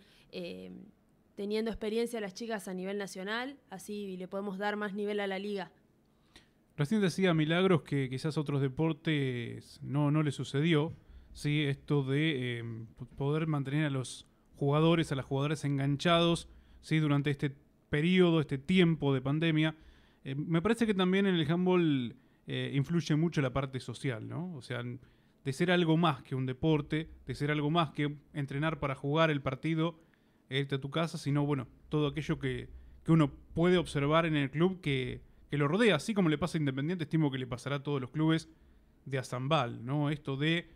D: teniendo experiencia las chicas a nivel nacional, así le podemos dar más nivel a la liga.
C: Recién decía Milagros que quizás otros deportes no, no le sucedió, ¿sí? Esto de eh, poder mantener a los jugadores, a las jugadoras enganchados, ¿sí? Durante este periodo, este tiempo de pandemia. Eh, me parece que también en el handball eh, influye mucho la parte social, ¿no? O sea, de ser algo más que un deporte, de ser algo más que entrenar para jugar el partido, irte a tu casa, sino, bueno, todo aquello que, que uno puede observar en el club que, que, lo rodea, así como le pasa a Independiente, estimo que le pasará a todos los clubes de Azambal, ¿no? Esto de,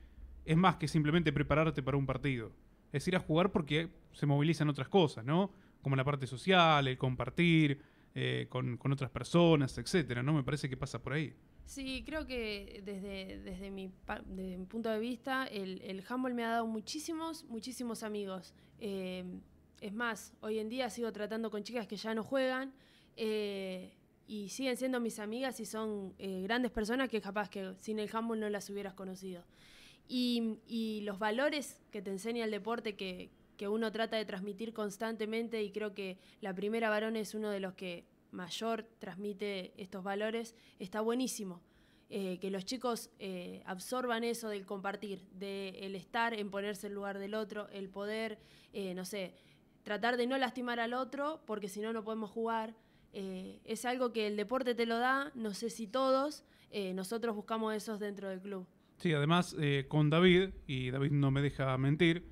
C: es más que simplemente prepararte para un partido, es ir a jugar porque se movilizan otras cosas, ¿no? Como la parte social, el compartir eh, con, con, otras personas, etcétera, ¿no? Me parece que pasa por ahí.
D: Sí, creo que desde, desde, mi, punto de vista, el, el handball me ha dado muchísimos, muchísimos amigos. Eh, es más, hoy en día sigo tratando con chicas que ya no juegan eh, y siguen siendo mis amigas y son eh, grandes personas que capaz que sin el handball no las hubieras conocido. Y, y los valores que te enseña el deporte que, que, uno trata de transmitir constantemente y creo que la primera varón es uno de los que mayor transmite estos valores, está buenísimo. Eh, que los chicos eh, absorban eso del compartir, del estar en ponerse en lugar del otro, el poder, no sé, tratar de no lastimar al otro, porque si no, no podemos jugar. Eh, es algo que el deporte te lo da, no sé si todos, eh, nosotros buscamos esos dentro del club.
C: Sí, además eh, con David, y David no me deja mentir,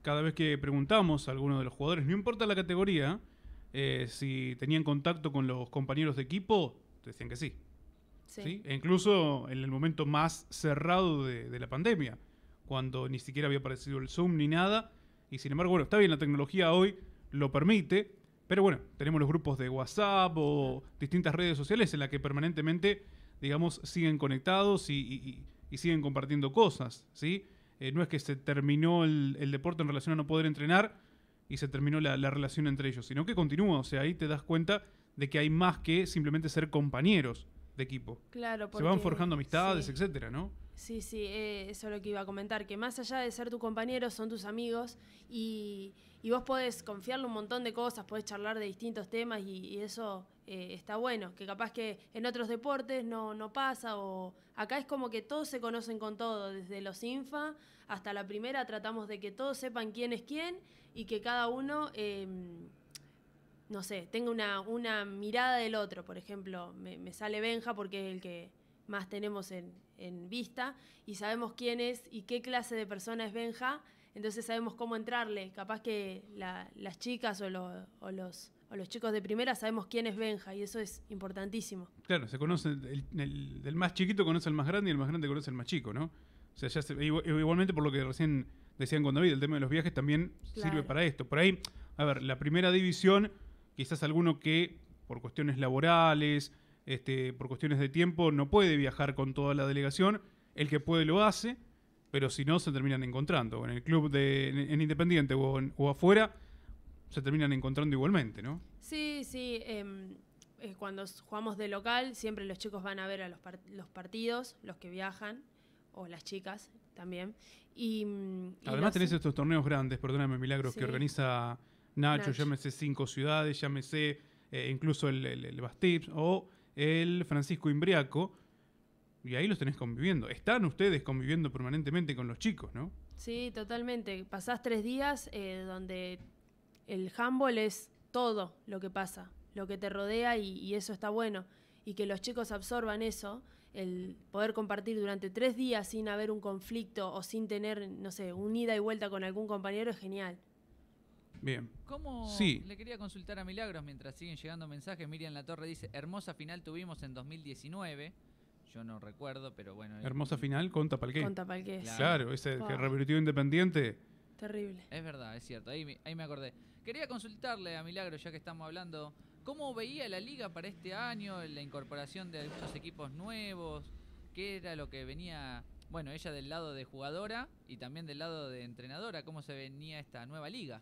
C: cada vez que preguntamos a alguno de los jugadores, no importa la categoría, si tenían contacto con los compañeros de equipo, decían que sí.
D: Sí.
C: ¿sí? E incluso en el momento más cerrado de, de, la pandemia, cuando ni siquiera había aparecido el Zoom ni nada, y sin embargo, bueno, está bien, la tecnología hoy lo permite, pero bueno, tenemos los grupos de WhatsApp o distintas redes sociales en las que permanentemente, digamos, siguen conectados y, y, y siguen compartiendo cosas, ¿sí? Eh, no es que se terminó el, el, deporte en relación a no poder entrenar y se terminó la, la relación entre ellos, sino que continúa, o sea, ahí te das cuenta de que hay más que simplemente ser compañeros de equipo.
D: Claro, porque,
C: Se van forjando amistades,
D: sí.
C: etcétera, ¿no?
D: Sí, sí, eh, eso es lo que iba a comentar, que más allá de ser tu compañero, son tus amigos y, y vos podés confiarle un montón de cosas, podés charlar de distintos temas y, eso eh, está bueno, que capaz que en otros deportes no, no pasa o acá es como que todos se conocen con todo, desde los infa hasta la primera tratamos de que todos sepan quién es quién y que cada uno... Eh, no sé, tenga una, una, mirada del otro. Por ejemplo, me, me, sale Benja porque es el que más tenemos en, en, vista y sabemos quién es y qué clase de persona es Benja, entonces sabemos cómo entrarle. Capaz que la, las chicas o, lo, o, los, o, los, chicos de primera sabemos quién es Benja y eso es importantísimo.
C: Claro, se conoce, el, el, el más chiquito conoce al más grande y el más grande conoce al más chico, ¿no? O sea, ya se, igualmente por lo que recién decían con David, el tema de los viajes también claro. sirve para esto. Por ahí, a ver, la primera división quizás alguno que por cuestiones laborales, este, por cuestiones de tiempo, no puede viajar con toda la delegación. El que puede lo hace, pero si no, se terminan encontrando. En el club de, en, en Independiente o, en, o, afuera, se terminan encontrando igualmente, ¿no?
D: Sí, sí. Eh, eh, cuando jugamos de local, siempre los chicos van a ver a los, los partidos, los que viajan, o las chicas también. Y, y
C: Además
D: los...
C: tenés estos torneos grandes, perdóname Milagros, sí. que organiza Nacho, Nacho, llámese cinco ciudades, llámese eh, incluso el, el, el, Bastips o el Francisco Imbriaco, y ahí los tenés conviviendo. Están ustedes conviviendo permanentemente con los chicos, ¿no?
D: Sí, totalmente. Pasás tres días eh, donde el handball es todo lo que pasa, lo que te rodea y, y, eso está bueno. Y que los chicos absorban eso, el poder compartir durante tres días sin haber un conflicto o sin tener, no sé, un ida y vuelta con algún compañero es genial.
C: Bien.
B: ¿Cómo
C: sí.
B: le quería consultar a Milagros mientras siguen llegando mensajes? Miriam La Torre dice, hermosa final tuvimos en 2019. Yo no recuerdo, pero bueno.
C: Hermosa final con Tapalqué.
D: Con Tapalqué.
C: Claro, claro ese wow. que revirtió Independiente.
D: Terrible.
B: Es verdad, es cierto. Ahí, ahí me acordé. Quería consultarle a Milagros, ya que estamos hablando, ¿cómo veía la liga para este año? La incorporación de algunos equipos nuevos. ¿Qué era lo que venía bueno, ella del lado de jugadora y también del lado de entrenadora, ¿cómo se venía esta nueva liga?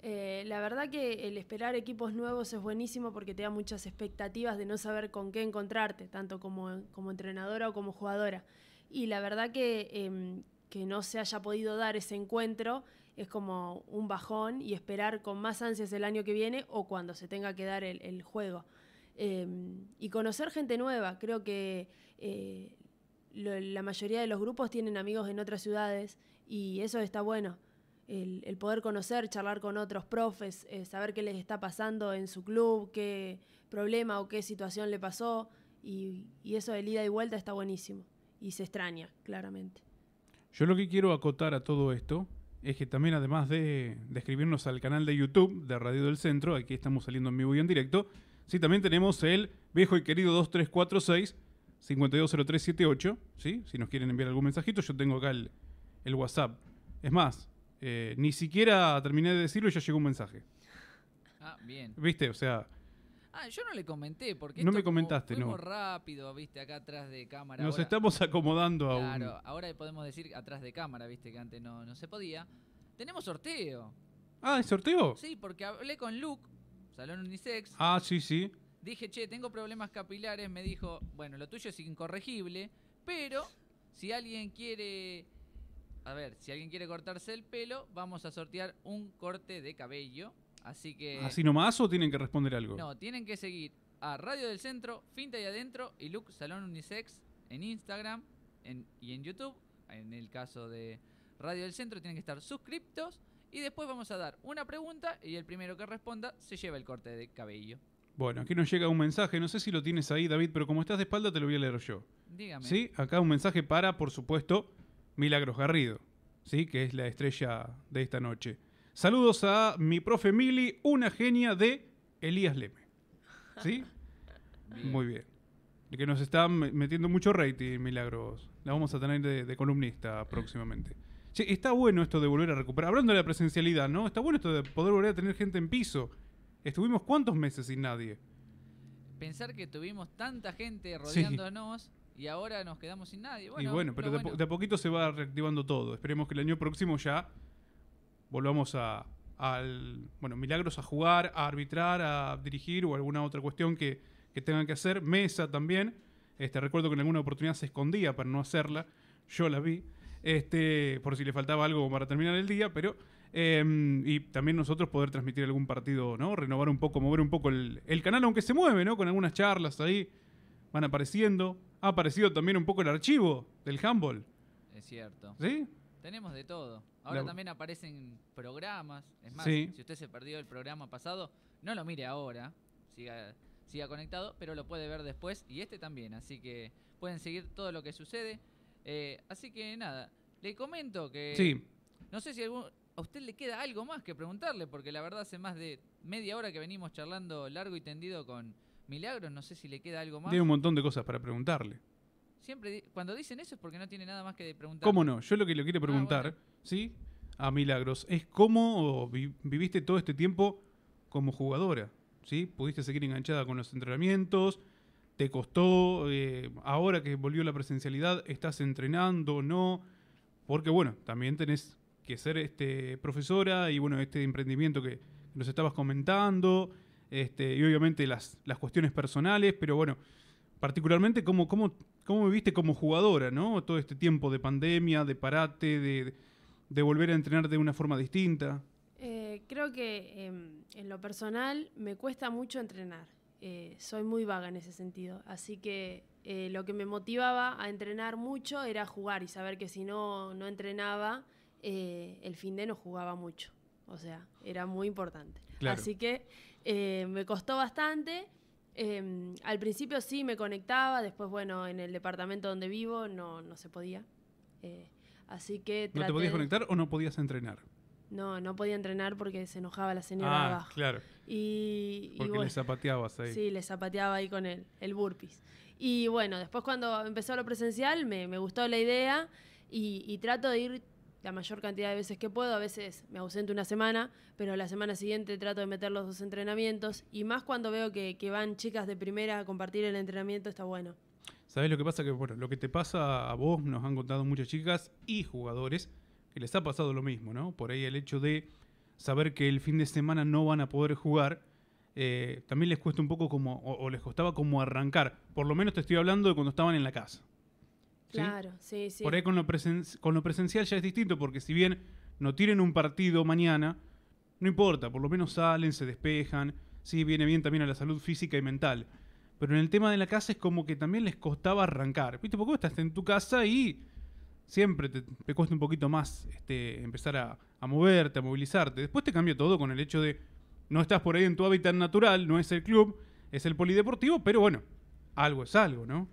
D: Eh, la verdad que el esperar equipos nuevos es buenísimo porque te da muchas expectativas de no saber con qué encontrarte, tanto como, como entrenadora o como jugadora. Y la verdad que, eh, que no se haya podido dar ese encuentro es como un bajón y esperar con más ansias el año que viene o cuando se tenga que dar el, juego. em, y conocer gente nueva. Creo que eh, la mayoría de los grupos tienen amigos en otras ciudades y eso está bueno. El, poder conocer, charlar con otros profes, eh, saber qué les está pasando en su club, qué problema o qué situación le pasó. Y, eso de ida y vuelta está buenísimo. Y se extraña, claramente.
C: Yo lo que quiero acotar a todo esto es que también además de, de escribirnos al canal de YouTube de Radio del Centro, aquí estamos saliendo en vivo y en directo, sí, también tenemos el viejo y querido 2346 520378, ¿sí? Si nos quieren enviar algún mensajito, yo tengo acá el WhatsApp. Es más, eh, ni siquiera terminé de decirlo y ya llegó un mensaje.
B: Ah, bien.
C: ¿Viste? O sea,
B: Ah, yo no le comenté porque
C: No
B: esto
C: me
B: como
C: comentaste,
B: fue
C: no.
B: muy rápido, viste, acá atrás de cámara.
C: nos
B: ahora-
C: estamos acomodando a
B: Claro,
C: un...
B: ahora podemos decir atrás de cámara, viste, que antes no, no se podía. Tenemos sorteo.
C: Ah, ¿es sorteo?
B: Sí, porque hablé con Luke, Salón Unisex.
C: Ah, sí, sí.
B: Dije, che, tengo problemas capilares. Me dijo, bueno, lo tuyo es incorregible, pero si alguien quiere. A ver, si alguien quiere cortarse el pelo, vamos a sortear un corte de cabello. Así que.
C: ¿Así nomás o tienen que responder algo?
B: No, tienen que seguir a Radio del Centro, Finta y Adentro y Luke Salón Unisex en Instagram en- y en YouTube. En el caso de Radio del Centro tienen que estar suscriptos y después vamos a dar una pregunta y el primero que responda se lleva el corte de cabello.
C: Bueno, aquí nos llega un mensaje, no sé si lo tienes ahí, David, pero como estás de espalda te lo voy a leer yo.
B: Dígame.
C: Sí, acá un mensaje para, por supuesto, Milagros Garrido, ¿sí? que es la estrella de esta noche. Saludos a mi profe Mili, una genia de Elías Leme. ¿Sí?
B: Bien.
C: Muy bien. Que nos está me- metiendo mucho rating, Milagros. La vamos a tener de, de columnista próximamente. Está bueno esto de volver a recuperar. Hablando de la presencialidad, ¿no? Está bueno esto de poder volver a tener gente en piso. Estuvimos cuántos meses sin nadie.
B: Pensar que tuvimos tanta gente rodeándonos y ahora nos quedamos sin nadie. Bueno,
C: y bueno, pero de, a po- de a poquito se va reactivando todo. Esperemos que el año próximo ya volvamos a al bueno Milagros a jugar, a arbitrar, a dirigir o alguna otra cuestión que, que tengan que hacer. Mesa también. Este, recuerdo que en alguna oportunidad se escondía para no hacerla. Yo la vi. Este, por si le faltaba algo para terminar el día, pero eh, y también nosotros poder transmitir algún partido, ¿no? Renovar un poco, mover un poco el, el canal, aunque se mueve, ¿no? Con algunas charlas ahí van apareciendo. Ha aparecido también un poco el archivo del handball,
B: Es cierto.
C: ¿sí?
B: Tenemos de todo. Ahora
C: La-
B: también aparecen programas. Es más,
C: Sí.
B: si usted se perdió el programa pasado, no lo mire ahora. Siga, siga conectado, pero lo puede ver después. Y este también. Así que pueden seguir todo lo que sucede. Eh, así que nada, le comento que.
C: Sí,
B: No sé si algún- a usted le queda algo más que preguntarle, porque la verdad hace más de media hora que venimos charlando largo y tendido con Milagros. No sé si le queda algo más.
C: tiene un montón de cosas para preguntarle.
B: Siempre di- cuando dicen eso es porque no tiene nada más que preguntar.
C: ¿Cómo no? Yo lo que le quiero preguntar,
B: bueno.
C: ¿sí? A Milagros, es cómo vi- viviste todo este tiempo como jugadora, ¿sí? Pudiste seguir enganchada con los entrenamientos, te costó, eh, ahora que volvió la presencialidad, ¿estás entrenando no? Porque bueno, también tenés que ser este, profesora y bueno, este emprendimiento que nos estabas comentando, este, y obviamente las, las cuestiones personales, pero bueno, particularmente cómo, cómo, cómo viviste como jugadora, ¿no? Todo este tiempo de pandemia, de parate, de, de volver a entrenar de una forma distinta.
D: Eh, creo que em, en lo personal me cuesta mucho entrenar. Eh, soy muy vaga en ese sentido. Así que eh, lo que me motivaba a entrenar mucho era jugar y saber que si no, no entrenaba, el fin de no jugaba mucho. O sea, era muy importante.
C: Claro.
D: Así que eh, me costó bastante. Em, al principio sí me conectaba, después, bueno, en el departamento donde vivo no, no se podía. Eh, así que
C: ¿No te podías
D: de-
C: conectar o no podías entrenar?
D: no, no podía entrenar porque se enojaba la señora
C: ah,
D: abajo.
C: claro,
D: Y, y
C: porque
D: bueno,
C: le zapateabas ahí.
D: sí, le zapateaba ahí con el, el burpees. Y bueno, después cuando empezó lo presencial me, me gustó la idea y, y trato de ir la mayor cantidad de veces que puedo. A veces me ausento una semana, pero la semana siguiente trato de meter los dos entrenamientos. Y más cuando veo que, que van chicas de primera a compartir el entrenamiento, está bueno.
C: ¿Sabes lo que pasa? Que bueno, lo que te pasa a vos, nos han contado muchas chicas y jugadores, que les ha pasado lo mismo, ¿no? Por ahí el hecho de saber que el fin de semana no van a poder jugar, eh, también les cuesta un poco como, o, o les costaba como arrancar. Por lo menos te estoy hablando de cuando estaban en la casa.
D: Claro, sí, sí.
C: Por ahí con lo, con lo presencial ya es distinto, porque si bien no tienen un partido mañana, no importa, por lo menos salen, se despejan, sí, viene bien también a la salud física y mental. pero en el tema de la casa es como que también les costaba arrancar. ¿Viste? Porque vos estás en tu casa y siempre te, te cuesta un poquito más este, empezar a, a moverte, a movilizarte. Después te cambia todo con el hecho de no estás por ahí en tu hábitat natural, no es el club, es el polideportivo, pero bueno, algo es algo, ¿no?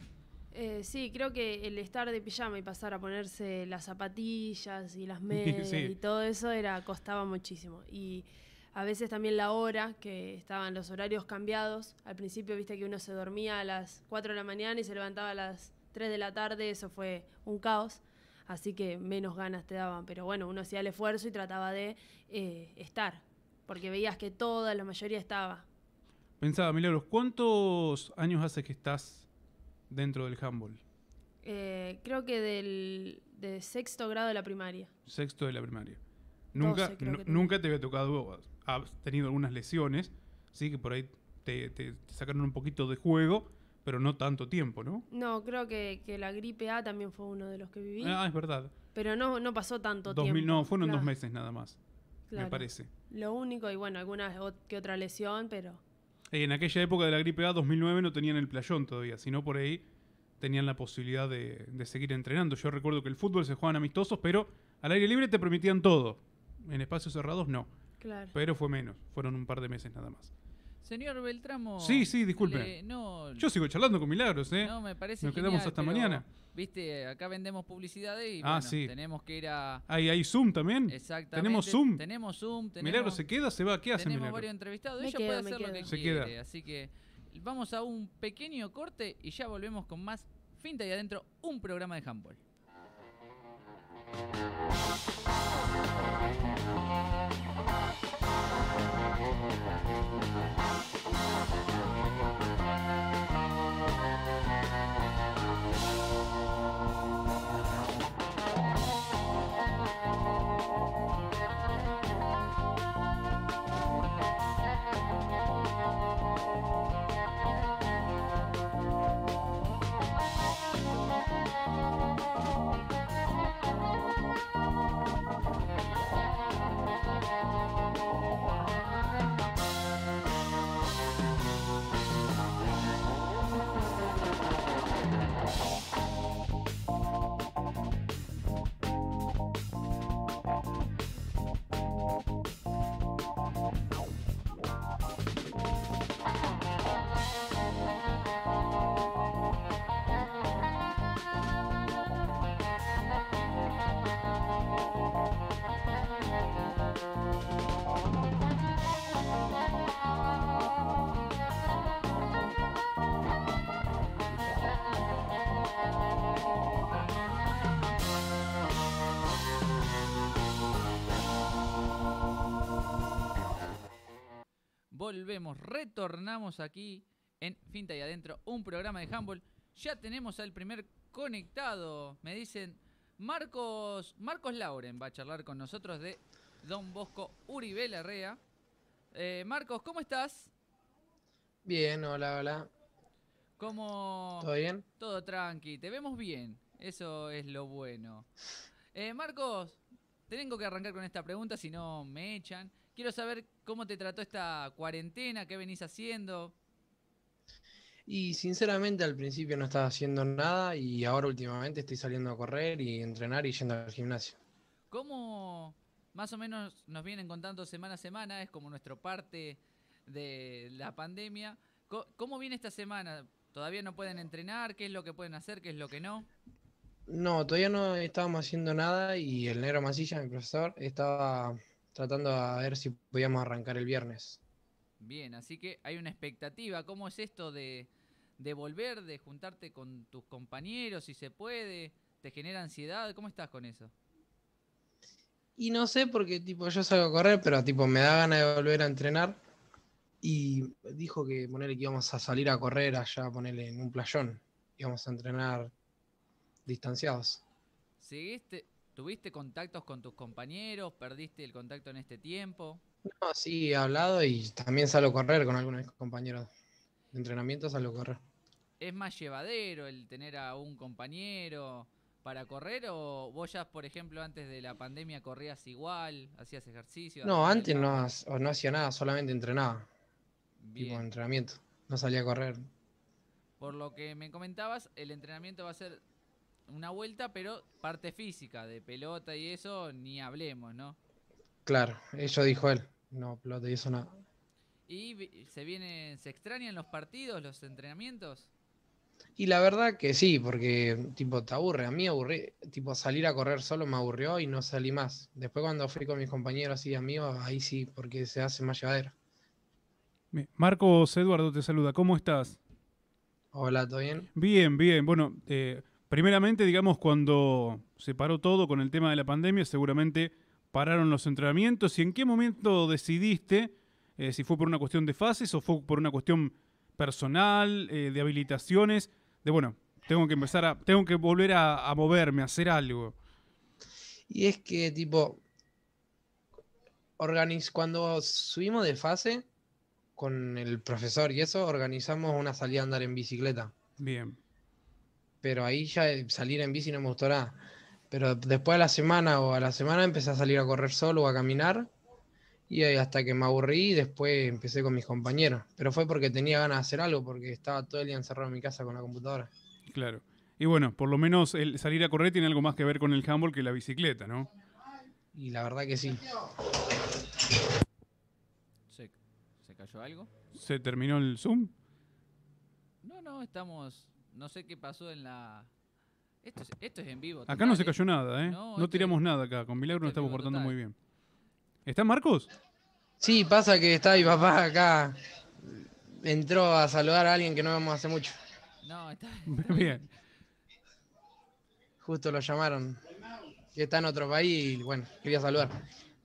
D: Eh, sí, creo que el estar de pijama y pasar a ponerse las zapatillas y las medias
C: Sí.
D: y todo eso era costaba muchísimo. Y a veces también la hora, que estaban los horarios cambiados. Al principio viste que uno se dormía a las 4 de la mañana y se levantaba a las 3 de la tarde, eso fue un caos. Así que menos ganas te daban. Pero bueno, uno hacía el esfuerzo y trataba de eh, estar. Porque veías que toda, la mayoría estaba.
C: Pensaba, Milagros, ¿cuántos años hace que estás dentro del handball?
D: Eh, creo que del de sexto grado de la primaria.
C: Sexto de la primaria. Nunca,
D: 12 creo
C: nu-
D: que tenía.
C: nunca te había tocado, has tenido algunas lesiones, sí, que por ahí te, te- te sacaron un poquito de juego, pero no tanto tiempo, ¿no?
D: No, creo que, que la gripe A también fue uno de los que viví.
C: Ah, es verdad.
D: Pero no, no pasó tanto
C: 2000,
D: tiempo.
C: no, fueron dos
D: Claro,
C: meses nada más, me parece.
D: Lo único, y bueno, alguna que otra lesión, pero
C: En aquella época de la gripe A, 2009, no tenían el playón todavía, sino por ahí tenían la posibilidad de, de seguir entrenando. Yo recuerdo que el fútbol se jugaban amistosos, pero al aire libre te permitían todo. En espacios cerrados no,
D: claro.
C: pero fue menos, fueron un par de meses nada más.
B: Señor Beltramo.
C: Sí, sí, disculpe.
B: le- no,
C: Yo sigo charlando con Milagros, ¿eh?
B: no, me parece
C: Nos quedamos hasta
B: pero,
C: mañana.
B: Viste, acá vendemos publicidades y
C: Ah,
B: bueno,
C: sí.
B: tenemos que ir a.
C: ¿Hay, hay Zoom también?
B: Exactamente.
C: ¿Tenemos Zoom?
B: Tenemos Zoom. Tenemos,
C: ¿Milagros se queda? ¿Se va? ¿Qué hace
B: tenemos
C: Milagros?
B: varios entrevistados.
D: Me
B: Ella
D: quedo,
B: puede hacer lo que
C: Se
B: quiere.
C: queda.
B: Así que vamos a un pequeño corte y ya volvemos con más Finta y Adentro, un programa de handball. Volvemos, retornamos aquí en Finta y Adentro, un programa de handball. Ya tenemos al primer conectado. Me dicen Marcos, Marcos Lauren va a charlar con nosotros de Don Bosco Uribe Larrea. Eh, Marcos, ¿cómo estás?
E: Bien, hola, hola.
B: ¿Cómo?
E: ¿Todo bien?
B: Todo tranqui, te vemos bien. Eso es lo bueno. Eh, Marcos, tengo que arrancar con esta pregunta, si no me echan. Quiero saber cómo te trató esta cuarentena, qué venís haciendo.
E: Y sinceramente al principio no estaba haciendo nada y ahora últimamente estoy saliendo a correr y entrenar y yendo al gimnasio.
B: ¿Cómo más o menos nos vienen contando semana a semana? Es como nuestro parte de la pandemia. ¿Cómo viene esta semana? ¿Todavía no pueden entrenar? ¿Qué es lo que pueden hacer? ¿Qué es lo que no?
E: No, todavía no estábamos haciendo nada y el negro Masilla, mi profesor, estaba tratando a ver si podíamos arrancar el viernes.
B: Bien, así que hay una expectativa. ¿Cómo es esto de, de volver, de juntarte con tus compañeros, si se puede? ¿Te genera ansiedad? ¿Cómo estás con eso?
E: Y no sé porque tipo yo salgo a correr, pero tipo me da ganas de volver a entrenar. Y dijo que ponerle que íbamos a salir a correr allá, ponerle en un playón. Íbamos a entrenar distanciados.
B: ¿Seguiste, ¿Tuviste contactos con tus compañeros? ¿Perdiste el contacto en este tiempo?
E: No, sí, he hablado y también salgo a correr con algunos de mis compañeros de entrenamiento, salgo a correr.
B: ¿Es más llevadero el tener a un compañero para correr o vos ya, por ejemplo, antes de la pandemia corrías igual, hacías ejercicio?
E: No, antes no, hacía nada, solamente entrenaba, tipo
B: Bien.
E: entrenamiento. No salía a correr.
B: por lo que me comentabas, el entrenamiento va a ser una vuelta, pero parte física, de pelota y eso, ni hablemos, ¿no?
E: Claro, eso dijo él. No, pelota y eso nada.
B: ¿Y se viene, se extrañan los partidos, los entrenamientos?
E: Y la verdad que sí, porque tipo te aburre. A mí aburrí, tipo salir a correr solo me aburrió y no salí más. Después cuando fui con mis compañeros y amigos, ahí sí, porque se hace más llevadero.
C: Marcos Eduardo te saluda. ¿Cómo estás?
E: Hola, ¿todo bien?
C: Bien, bien. Bueno, eh, primeramente, digamos, cuando se paró todo con el tema de la pandemia, seguramente pararon los entrenamientos. ¿Y en qué momento decidiste eh, si fue por una cuestión de fases o fue por una cuestión personal, eh, de habilitaciones? De bueno, tengo que empezar a. Tengo que volver a, a moverme, a hacer algo.
E: Y es que tipo, organiz cuando subimos de fase con el profesor y eso, organizamos una salida a andar en bicicleta.
C: Bien.
E: Pero ahí ya salir en bici no me gustó nada. Pero después a la semana o a la semana empecé a salir a correr solo o a caminar. Y ahí hasta que me aburrí, después empecé con mis compañeros. Pero fue porque tenía ganas de hacer algo, porque estaba todo el día encerrado en mi casa con la computadora.
C: Claro. Y bueno, por lo menos el salir a correr tiene algo más que ver con el handball que la bicicleta, ¿no?
E: Y la verdad que sí.
B: ¿Se, se cayó algo?
C: ¿Se terminó el Zoom?
B: No, no, estamos. No sé qué pasó en la. Esto es, esto es en vivo.
C: Acá
B: total,
C: no se
B: ¿eh?
C: cayó nada, ¿eh?
B: No,
C: tiramos
B: es-
C: nada acá. Con Milagro nos estamos portando
B: total.
C: muy bien. ¿Está Marcos?
E: Sí, pasa que está mi papá acá. Entró a saludar a alguien que no vemos hace mucho.
B: No, está.
C: bien.
E: Justo lo llamaron. Que está en otro país y bueno, quería saludar.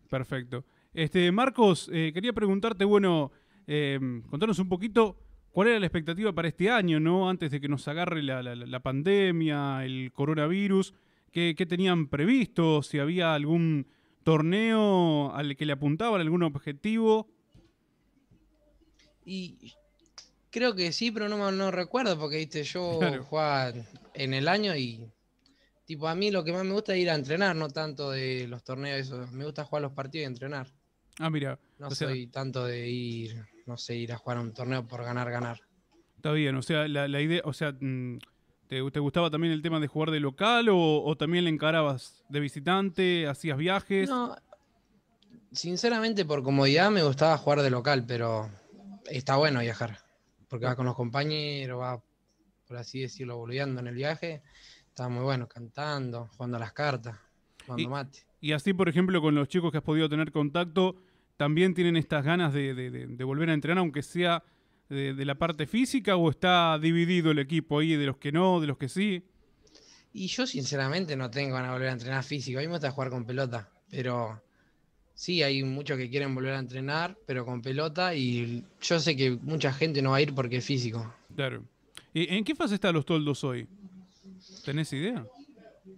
C: Perfecto. Este, Marcos, eh, quería preguntarte, bueno, eh, contanos un poquito cuál era la expectativa para este año, ¿no? Antes de que nos agarre la, la- la pandemia, el coronavirus. ¿Qué, qué tenían previsto? Si había algún torneo al que le apuntaban, algún objetivo.
E: Y creo que sí, pero no, no recuerdo porque viste, yo
C: Claro.
E: jugaba en el año y tipo a mí lo que más me gusta es ir a entrenar, no tanto de los torneos eso. Me gusta jugar los partidos y entrenar.
C: Ah, mira,
E: No
C: o sea,
E: soy tanto de ir, no sé, ir a jugar a un torneo por ganar, ganar.
C: está bien. O sea, la, la idea, o sea, mm, ¿te, te gustaba también el tema de jugar de local o, o también le encarabas de visitante, hacías viajes?
E: No, sinceramente por comodidad me gustaba jugar de local, pero está bueno viajar. Porque vas con los compañeros, vas, por así decirlo, boludeando en el viaje. Está muy bueno, cantando, jugando a las cartas, jugando
C: Y-
E: mate.
C: Y así, por ejemplo, con los chicos que has podido tener contacto, también tienen estas ganas de, de- de- de volver a entrenar, aunque sea de, de la parte física, o está dividido el equipo ahí de los que no, de los que sí.
E: Y yo sinceramente no tengo ganas de volver a entrenar físico. A mí me gusta jugar con pelota, pero sí, hay muchos que quieren volver a entrenar, pero con pelota. Y yo sé que mucha gente no va a ir porque es físico.
C: Claro. ¿Y en qué fase están los toldos hoy? ¿Tenés idea?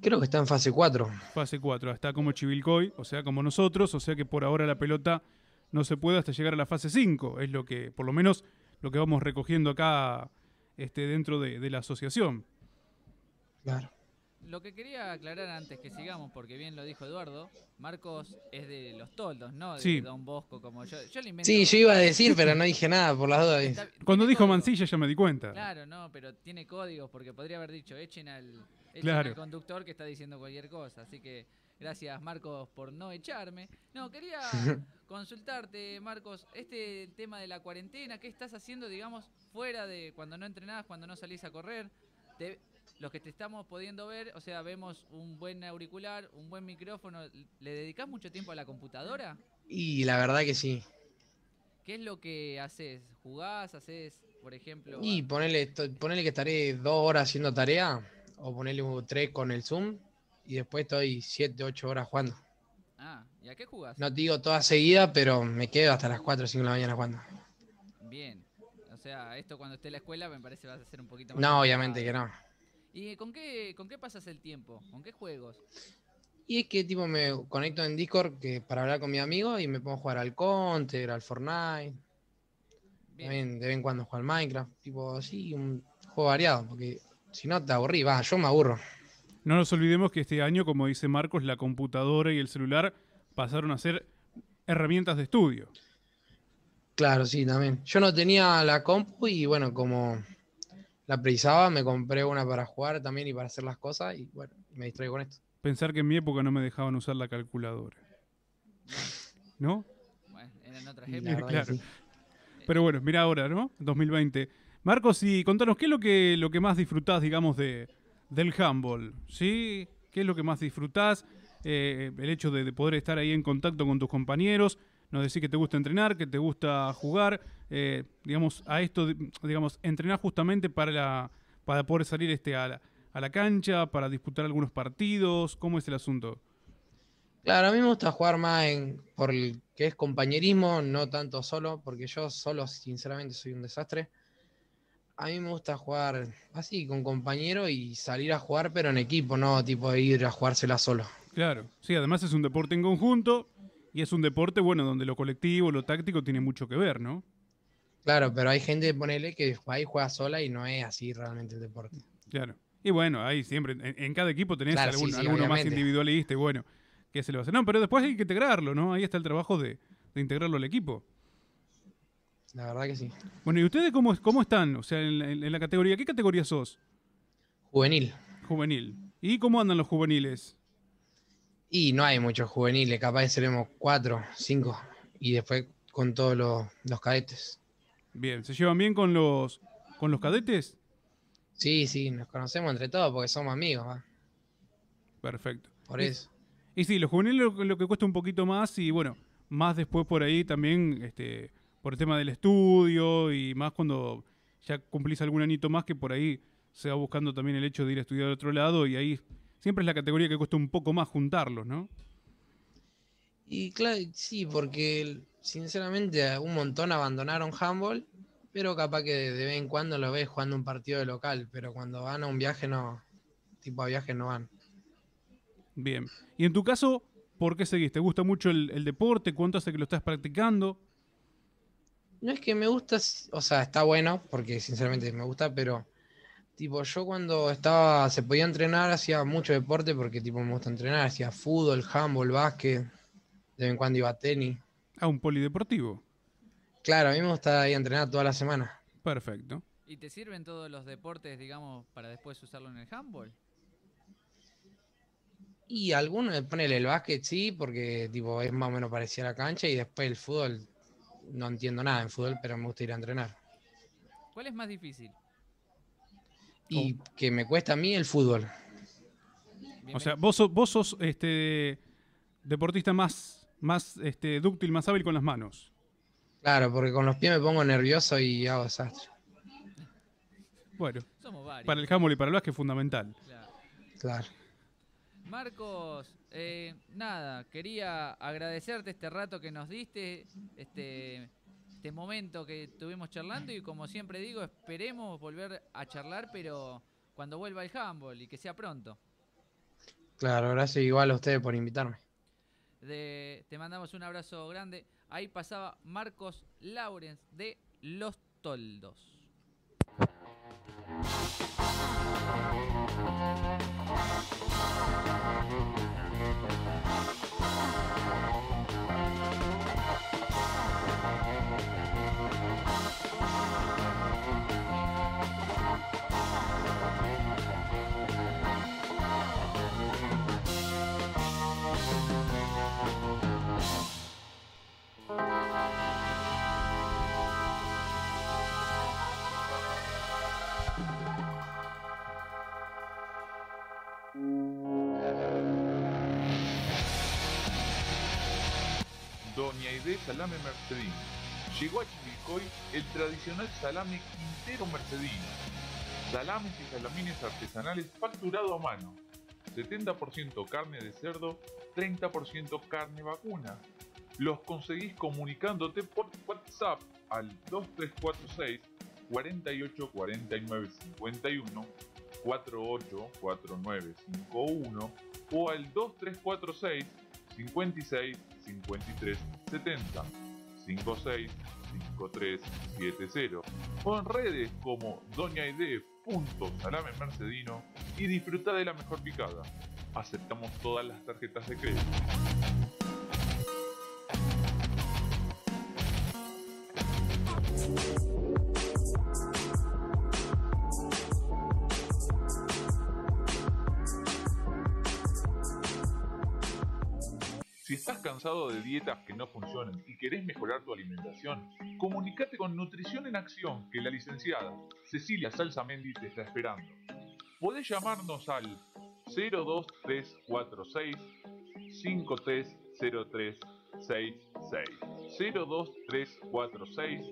E: Creo que está en fase 4.
C: Fase 4. Está como Chivilcoy, o sea, como nosotros, o sea que por ahora la pelota no se puede hasta llegar a la fase 5. Es lo que, por lo menos, lo que vamos recogiendo acá este, dentro de, de la asociación.
E: Claro.
B: Lo que quería aclarar antes que sigamos, porque bien lo dijo Eduardo, Marcos es de los toldos, no de
C: Sí.
B: Don Bosco como yo. Yo le invento.
E: Sí, yo iba a decir, pero no dije nada por las dudas.
B: Está-
C: Cuando dijo
B: códigos.
C: Mancilla ya me di cuenta.
B: Claro, no, pero tiene códigos porque podría haber dicho echen al, echen
C: Claro.
B: al conductor que está diciendo cualquier cosa. Así que gracias Marcos por no echarme. No, quería consultarte, Marcos, este tema de la cuarentena, ¿qué estás haciendo, digamos, fuera de cuando no entrenás, cuando no salís a correr? Te- los que te estamos pudiendo ver, o sea, vemos un buen auricular, un buen micrófono. ¿Le dedicás mucho tiempo a la computadora?
E: Y la verdad que sí.
B: ¿Qué es lo que haces? ¿Jugás? ¿Haces, por ejemplo?
E: Y ponele, ponele que estaré dos horas haciendo tarea, o ponele un tres con el Zoom, y después estoy siete, ocho horas jugando.
B: Ah, ¿y a qué jugás?
E: No te digo toda seguida, pero me quedo hasta las 4 o 5 de la mañana jugando.
B: Bien. O sea, esto cuando esté en la escuela me parece va a ser un poquito más.
E: No, obviamente que no.
B: ¿Y con qué, con qué pasas el tiempo? ¿Con qué juegos?
E: Y es que tipo me conecto en Discord que, para hablar con mi amigo y me pongo a jugar al Counter, al Fortnite.
B: Bien.
E: También de vez en cuando juego al Minecraft. Tipo así, un juego variado, porque si no te aburrí, va, yo me aburro.
C: No nos olvidemos que este año, como dice Marcos, la computadora y el celular pasaron a ser herramientas de estudio.
E: Claro, sí, también. Yo no tenía la compu y bueno, como la precisaba, me compré una para jugar también y para hacer las cosas y bueno, me distraigo con esto.
C: Pensar que en mi época no me dejaban usar la calculadora. ¿No?
B: Bueno, eran otras épocas.
C: claro.
E: sí.
C: Pero bueno, mira ahora, ¿no? 2020. Marcos, y contanos, ¿qué es lo que, lo que más disfrutás, digamos, de, del handball? ¿Sí? ¿Qué es lo que más disfrutás? Eh, el hecho de, de poder estar ahí en contacto con tus compañeros, nos decís que te gusta entrenar, que te gusta jugar, eh, digamos, a esto, digamos, entrenar justamente para, para poder salir este, a, la, a la cancha, para disputar algunos partidos, ¿cómo es el asunto?
E: Claro, a mí me gusta jugar más en, por el que es compañerismo, no tanto solo, porque yo solo sinceramente soy un desastre. A mí me gusta jugar así, con compañero y salir a jugar, pero en equipo, no tipo ir a jugársela solo.
C: Claro, sí, además es un deporte en conjunto y es un deporte, bueno, donde lo colectivo, lo táctico tiene mucho que ver, ¿no?
E: Claro, pero hay gente, ponele, que ahí juega sola y no es así realmente el deporte.
C: Claro. Y bueno, ahí siempre, en, en cada equipo tenés
E: Claro,
C: algún-
E: sí, sí,
C: alguno más individualista y bueno, ¿qué se le va a hacer? No, pero después hay que integrarlo, ¿no? Ahí está el trabajo de, de integrarlo al equipo.
E: La verdad que sí.
C: Bueno, ¿y ustedes cómo, cómo están? O sea, en la, en la categoría, ¿qué categoría sos?
E: Juvenil.
C: Juvenil. ¿Y cómo andan los juveniles?
E: Y no hay muchos juveniles, capaz seremos cuatro, cinco, y después con todos los, los cadetes.
C: Bien, ¿se llevan bien con los, con los cadetes?
E: Sí, sí, nos conocemos entre todos porque somos amigos, ¿va?
C: Perfecto.
E: por
C: Y-
E: eso.
C: Y sí, los juveniles lo, lo que cuesta un poquito más y bueno, más después por ahí también, este, por el tema del estudio y más cuando ya cumplís algún anito más que por ahí se va buscando también el hecho de ir a estudiar a otro lado y ahí siempre es la categoría que cuesta un poco más juntarlos, ¿no?
E: Y claro, sí, porque sinceramente un montón abandonaron handball, pero capaz que de vez en cuando lo ves jugando un partido de local, pero cuando van a un viaje no, tipo a viaje no van.
C: Bien. Y en tu caso, ¿por qué seguís? ¿Te gusta mucho el, el deporte? ¿Cuánto hace que lo estás practicando?
E: No es que me gusta, o sea, está bueno, porque sinceramente me gusta, pero tipo yo cuando estaba, se podía entrenar, hacía mucho deporte, porque tipo me gusta entrenar, hacía fútbol, handball, básquet, de vez en cuando iba a tenis.
C: Ah, un polideportivo.
E: Claro, a mí me gusta ir a entrenar toda la semana.
C: Perfecto.
B: ¿Y te sirven todos los deportes, digamos, para después usarlo en el handball?
E: Y algunos, ponele el básquet, sí, porque tipo es más o menos parecida a la cancha, y después el fútbol, no entiendo nada en fútbol, pero me gusta ir a entrenar.
B: ¿Cuál es más difícil?
E: Y que me cuesta a mí el fútbol.
C: O sea, vos sos, vos sos este deportista más, más este, dúctil, más hábil con las manos.
E: Claro, porque con los pies me pongo nervioso y hago desastre.
C: Bueno,
B: Somos varios.
C: para el handball y para el básquet es fundamental.
B: Claro.
E: Claro.
B: Marcos, eh, nada, quería agradecerte este rato que nos diste, este, este momento que estuvimos charlando y como siempre digo, esperemos volver a charlar, pero cuando vuelva el handball y que sea pronto.
E: Claro, gracias igual a ustedes por invitarme.
B: De- te mandamos un abrazo grande. Ahí pasaba Marcos Laurens de Los Toldos.
A: Aide Salame Mercedino. Llegó a Chivilcoy el tradicional salame Quintero Mercedino. Salames y salamines artesanales facturado a mano. 70% carne de cerdo, 30% carne vacuna. Los conseguís comunicándote por WhatsApp al 2346 48 49 51 48 49 51 o al 2346 56 53 70 56 53 70 o en redes como doñaide.salame mercedino y disfruta de la mejor picada. Aceptamos todas las tarjetas de crédito. Si estás cansado de dietas que no funcionan y querés mejorar tu alimentación, comunícate con Nutrición en Acción, que la licenciada Cecilia Salsamendi te está esperando. Podés llamarnos al 02346 530366 02346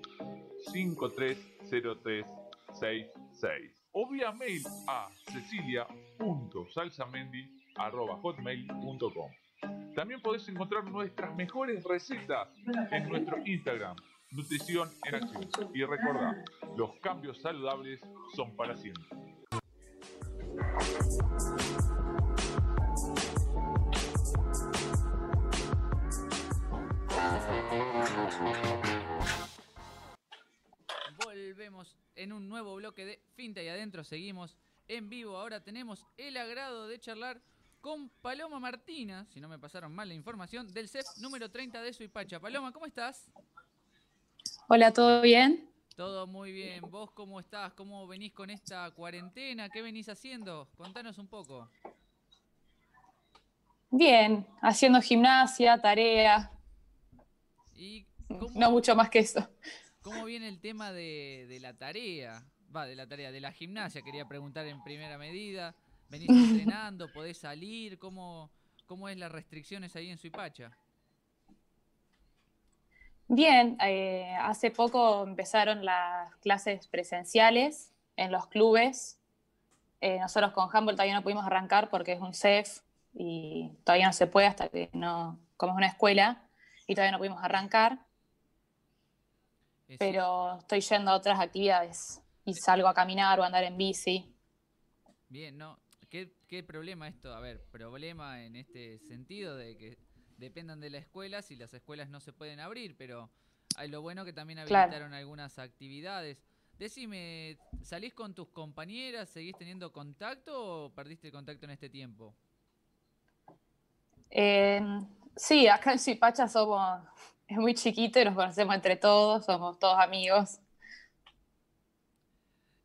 A: 530366 o vía mail a cecilia.salsamendi.hotmail.com También podés encontrar nuestras mejores recetas en nuestro Instagram, Nutrición en Acción. Y recordá, los cambios saludables son para siempre.
B: Volvemos en un nuevo bloque de Finta y Adentro. Seguimos en vivo. Ahora tenemos el agrado de charlar con Paloma Martina, si no me pasaron mal la información, del CEF número 30 de Suipacha. Paloma, ¿cómo estás?
F: Hola, ¿todo bien?
B: Todo muy bien. ¿Vos cómo estás? ¿Cómo venís con esta cuarentena? ¿Qué venís haciendo? Contanos un poco.
F: Bien, haciendo gimnasia, tarea.
B: ¿Y
F: no mucho más que eso.
B: ¿Cómo viene el tema de, de la tarea? Va, de la tarea, de la gimnasia, quería preguntar en primera medida. ¿Venís entrenando? ¿Podés salir? ¿Cómo, cómo es las restricciones ahí en Suipacha?
F: Bien, eh, hace poco empezaron las clases presenciales en los clubes. Eh, nosotros con Humboldt todavía no pudimos arrancar porque es un CEF y todavía no se puede hasta que no, como es una escuela, y todavía no pudimos arrancar.
B: Es-
F: Pero estoy yendo a otras actividades y salgo a caminar o a andar en bici.
B: Bien, ¿no? ¿Qué, ¿Qué problema esto? A ver, problema en este sentido de que dependan de la escuela si las escuelas no se pueden abrir, pero hay lo bueno que también
F: Claro.
B: habilitaron algunas actividades. Decime, ¿salís con tus compañeras? ¿Seguís teniendo contacto o perdiste el contacto en este tiempo?
F: Eh, sí, acá en Suipacha somos, es muy chiquito y nos conocemos entre todos, somos todos amigos.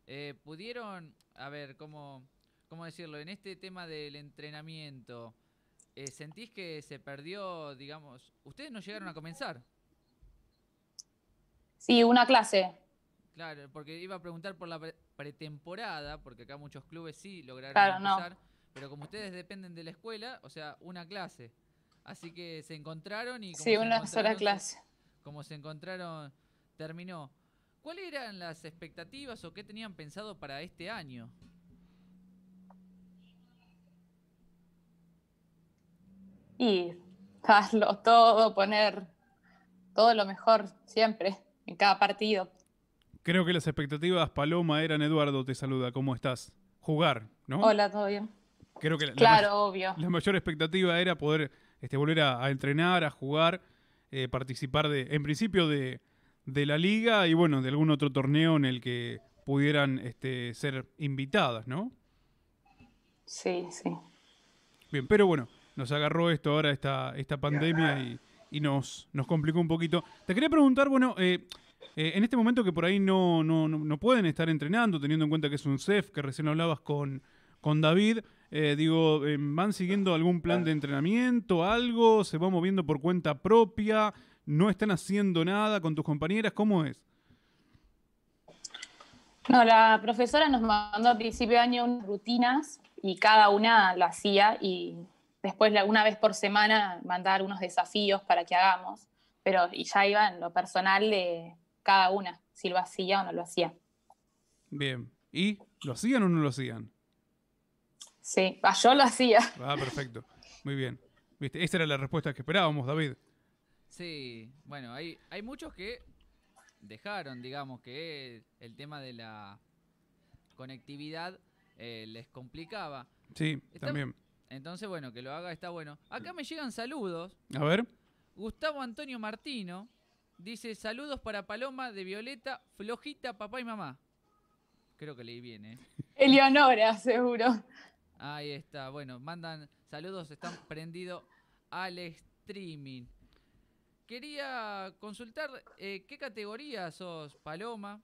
B: Eh, ¿Pudieron, a ver, cómo, cómo decirlo, en este tema del entrenamiento, eh, ¿sentís que se perdió, digamos, ustedes no llegaron a comenzar?
F: Sí, una clase.
B: Claro, porque iba a preguntar por la pre- pretemporada, porque acá muchos clubes sí lograron
F: Claro, no.
B: empezar, pero como ustedes dependen de la escuela, o sea, una clase. Así que se encontraron y como
F: Sí, una sola
B: se-
F: clase.
B: como se encontraron, terminó. ¿Cuáles eran las expectativas o qué tenían pensado para este año?
F: Y darlo todo, poner todo lo mejor siempre, en cada partido.
C: Creo que las expectativas, Paloma, eran Eduardo, te saluda, ¿cómo estás? Jugar, ¿no?
F: Hola, ¿todo bien?
C: Creo que la, la
F: Claro, obvio.
C: la mayor expectativa era poder este, volver a, a entrenar, a jugar, eh, participar de, en principio de, de la liga y bueno, de algún otro torneo en el que pudieran este, ser invitadas, ¿no?
F: Sí, sí.
C: Bien, pero bueno, nos agarró esto ahora, esta, esta pandemia y, y nos, nos complicó un poquito. Te quería preguntar, bueno, eh, eh, en este momento que por ahí no, no, no, no pueden estar entrenando, teniendo en cuenta que es un CEF, que recién hablabas con, con David, eh, digo, eh, ¿van siguiendo algún plan de entrenamiento, algo? ¿Se va moviendo por cuenta propia? ¿No están haciendo nada con tus compañeras? ¿Cómo es?
F: No, la profesora nos mandó a principio de año unas rutinas y cada una lo hacía y después una vez por semana mandar unos desafíos para que hagamos, pero y ya iba en lo personal de cada una, si lo hacía o no lo hacía.
C: Bien. ¿Y lo hacían o no lo hacían?
F: Sí, ah, yo lo hacía.
C: Ah, perfecto. Muy bien. ¿Viste? Esa era la respuesta que esperábamos, David.
B: Sí, bueno, hay, hay muchos que dejaron, digamos, que el tema de la conectividad eh, les complicaba.
C: Sí,
B: Está-
C: también.
B: Entonces, bueno, que lo haga está bueno. Acá me llegan saludos.
C: A ver.
B: Gustavo Antonio Martino dice saludos para Paloma de Violeta, Flojita, papá y mamá. Creo que leí bien, ¿eh?
F: Eleonora, seguro.
B: Ahí está, bueno, mandan saludos, están prendidos al streaming. Quería consultar eh, qué categoría sos, Paloma.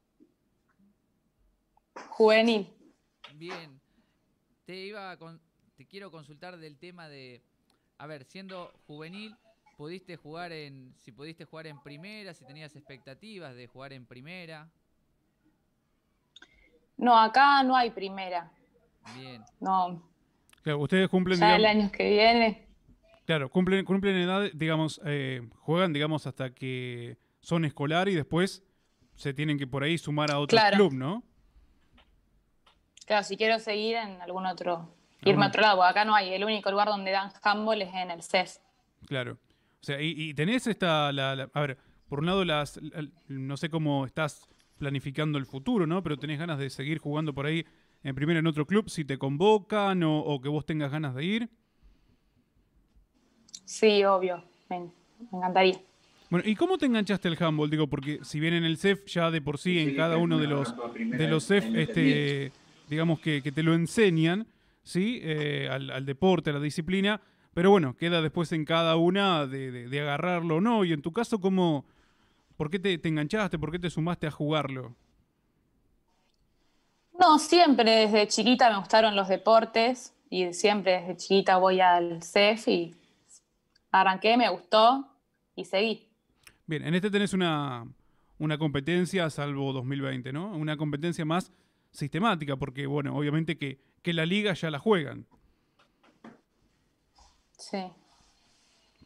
F: Juvenil.
B: Bien, te iba a con- te quiero consultar del tema de, a ver, siendo juvenil, pudiste jugar en, si pudiste jugar en primera, si tenías expectativas de jugar en primera.
F: No, acá no hay primera.
B: Bien.
F: No,
C: Claro, ustedes cumplen,
F: ya el
C: digamos,
F: año que viene.
C: claro, cumplen, cumplen edad, digamos, eh, juegan, digamos, hasta que son escolar y después se tienen que por ahí sumar a otro
F: Claro.
C: club, ¿no?
F: Claro, si quiero seguir en algún otro, Irme a otro lado, porque acá no hay. El único lugar donde dan handball es en el CEF.
C: Claro. O sea, y, y tenés esta, la, la- a ver, por un lado las, la- no sé cómo estás planificando el futuro, ¿no? Pero tenés ganas de seguir jugando por ahí en primero en otro club, si te convocan o, o que vos tengas ganas de ir.
F: Sí, obvio. Me, me encantaría.
C: Bueno, ¿y cómo te enganchaste al handball? Digo, porque si bien en el CEF ya de por sí, en cada uno de los, de los CEF, este, digamos que, que te lo enseñan, ¿sí? Eh, al, al deporte, a la disciplina, pero bueno, queda después en cada una de, de- de agarrarlo o no. Y en tu caso, ¿cómo, ¿por qué te, te enganchaste? ¿Por qué te sumaste a jugarlo?
F: No, siempre desde chiquita me gustaron los deportes y siempre desde chiquita voy al CEF y arranqué, me gustó y seguí.
C: Bien, en este tenés una, una competencia, salvo 2020, ¿no? Una competencia más sistemática, porque, bueno, obviamente que, que la liga ya la juegan.
F: Sí.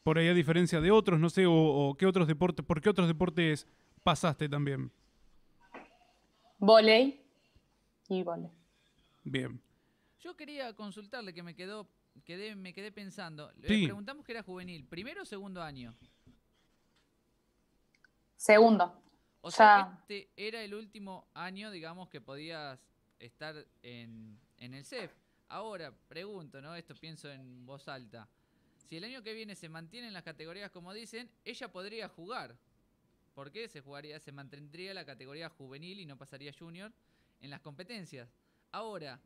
C: Por ahí a diferencia de otros, no sé, o, o qué otros deportes, ¿por qué otros deportes pasaste también?
F: Voley y voley.
C: Bien.
B: Yo quería consultarle que me quedó, quedé, me quedé pensando. Le
C: Sí.
B: preguntamos que era juvenil, ¿primero o segundo año?
F: Segundo.
B: O sea,
F: Ya.
B: este era el último año, digamos, que podías estar en, en el CEF. Ahora, pregunto, ¿no? Esto pienso en voz alta. Si el año que viene se mantienen las categorías como dicen, ella podría jugar. ¿Por qué? Se jugaría, se mantendría la categoría juvenil y no pasaría junior en las competencias. Ahora,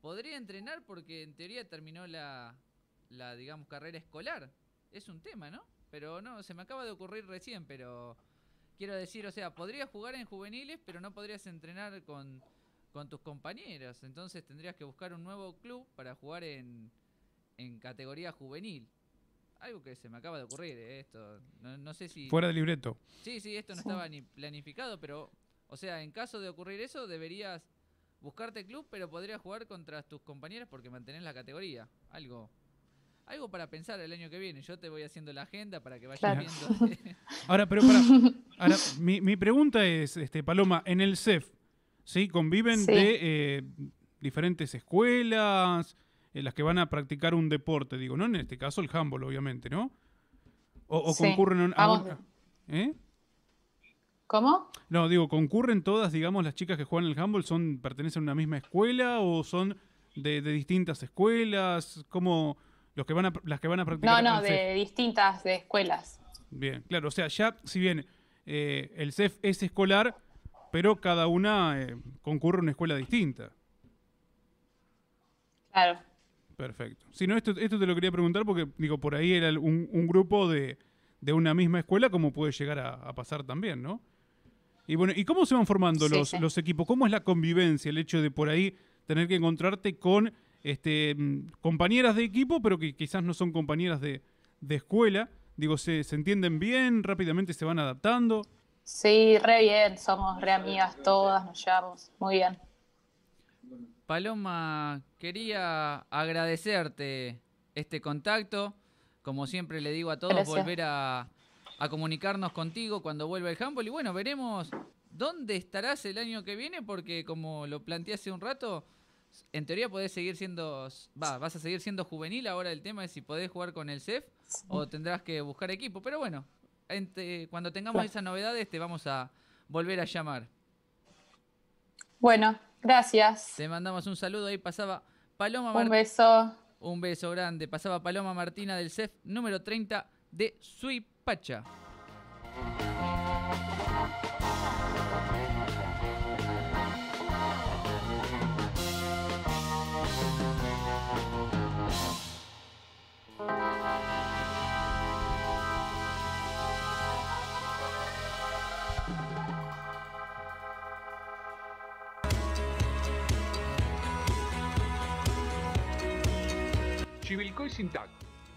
B: podría entrenar porque en teoría terminó la, la digamos, carrera escolar. Es un tema, ¿no? Pero no, se me acaba de ocurrir recién, pero quiero decir, o sea, podrías jugar en juveniles, pero no podrías entrenar con, con tus compañeros. Entonces tendrías que buscar un nuevo club para jugar en, en categoría juvenil. Algo que se me acaba de ocurrir, eh, esto. No, no sé si...
C: Fuera de libreto.
B: Sí, sí, esto no estaba ni planificado, pero, o sea, en caso de ocurrir eso, deberías buscarte club, pero podrías jugar contra tus compañeros porque mantenés la categoría. Algo, algo para pensar el año que viene. Yo te voy haciendo la agenda para que vayas
F: Claro.
B: viendo.
C: Ahora, pero para, ahora, mi, mi pregunta es, este, Paloma, en el CEF, ¿sí? Conviven
F: Sí.
C: de eh, diferentes escuelas, en las que van a practicar un deporte, digo, ¿no? En este caso el handball, obviamente, ¿no? O, o
F: Sí.
C: concurren a un- a
F: Vamos
C: un-
F: de-
C: ¿Eh?
F: ¿Cómo?
C: No, digo, ¿concurren todas, digamos, las chicas que juegan el handball, son, pertenecen a una misma escuela o son de, de distintas escuelas? ¿Cómo los que van a, las que van a practicar
F: No, no,
C: CEF?
F: de distintas de escuelas.
C: Bien, claro, o sea, ya, si bien eh, el CEF es escolar, pero cada una eh, concurre a una escuela distinta.
F: Claro.
C: Perfecto. Si no, esto, esto te lo quería preguntar porque, digo, por ahí era un, un grupo de, de una misma escuela, como puede llegar a, a pasar también, ¿no? Y bueno, ¿y cómo se van formando
F: Sí,
C: los,
F: sí.
C: los equipos? ¿Cómo es la convivencia? El hecho de por ahí tener que encontrarte con este, mm, compañeras de equipo, pero que quizás no son compañeras de, de escuela. Digo, ¿se, ¿se entienden bien? ¿Rápidamente se van adaptando?
F: Sí, re bien, somos re amigas todas, nos llevamos muy bien.
B: Paloma, quería agradecerte este contacto. Como siempre le digo a todos,
F: Gracias.
B: volver a, a comunicarnos contigo cuando vuelva el handball. Y bueno, veremos dónde estarás el año que viene, porque como lo planteé hace un rato, en teoría podés seguir siendo, va, vas a seguir siendo juvenil. Ahora el tema es si podés jugar con el CEF o tendrás que buscar equipo. Pero bueno, ente- cuando tengamos
F: Claro.
B: esas novedades te vamos a volver a llamar.
F: Bueno, gracias.
B: Te mandamos un saludo. Ahí pasaba Paloma
F: Un
B: Martínez.
F: beso.
B: Un beso grande. Pasaba Paloma Martina del CEF número 30 de Suipacha.
A: Chivilcoy Sintac,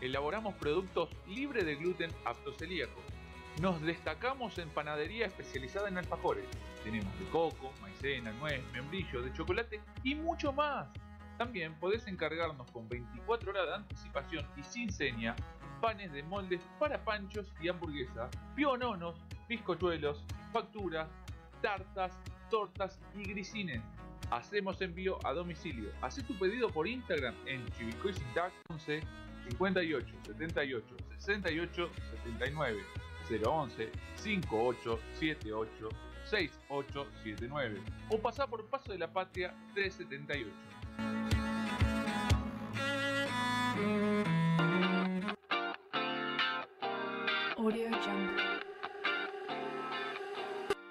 A: elaboramos productos libres de gluten apto celíaco. Nos destacamos en panadería especializada en alfajores. Tenemos de coco, maicena, nuez, membrillo, de chocolate y mucho más. También podés encargarnos con 24 horas de anticipación y sin seña panes de moldes para panchos y hamburguesas, piononos, bizcochuelos, facturas, tartas, tortas y grisines. Hacemos envío a domicilio. Haz tu pedido por Instagram en Chivicoy 11 58 78 68 79 011 58 78 6879 o pasá por Paso de la Patria 378.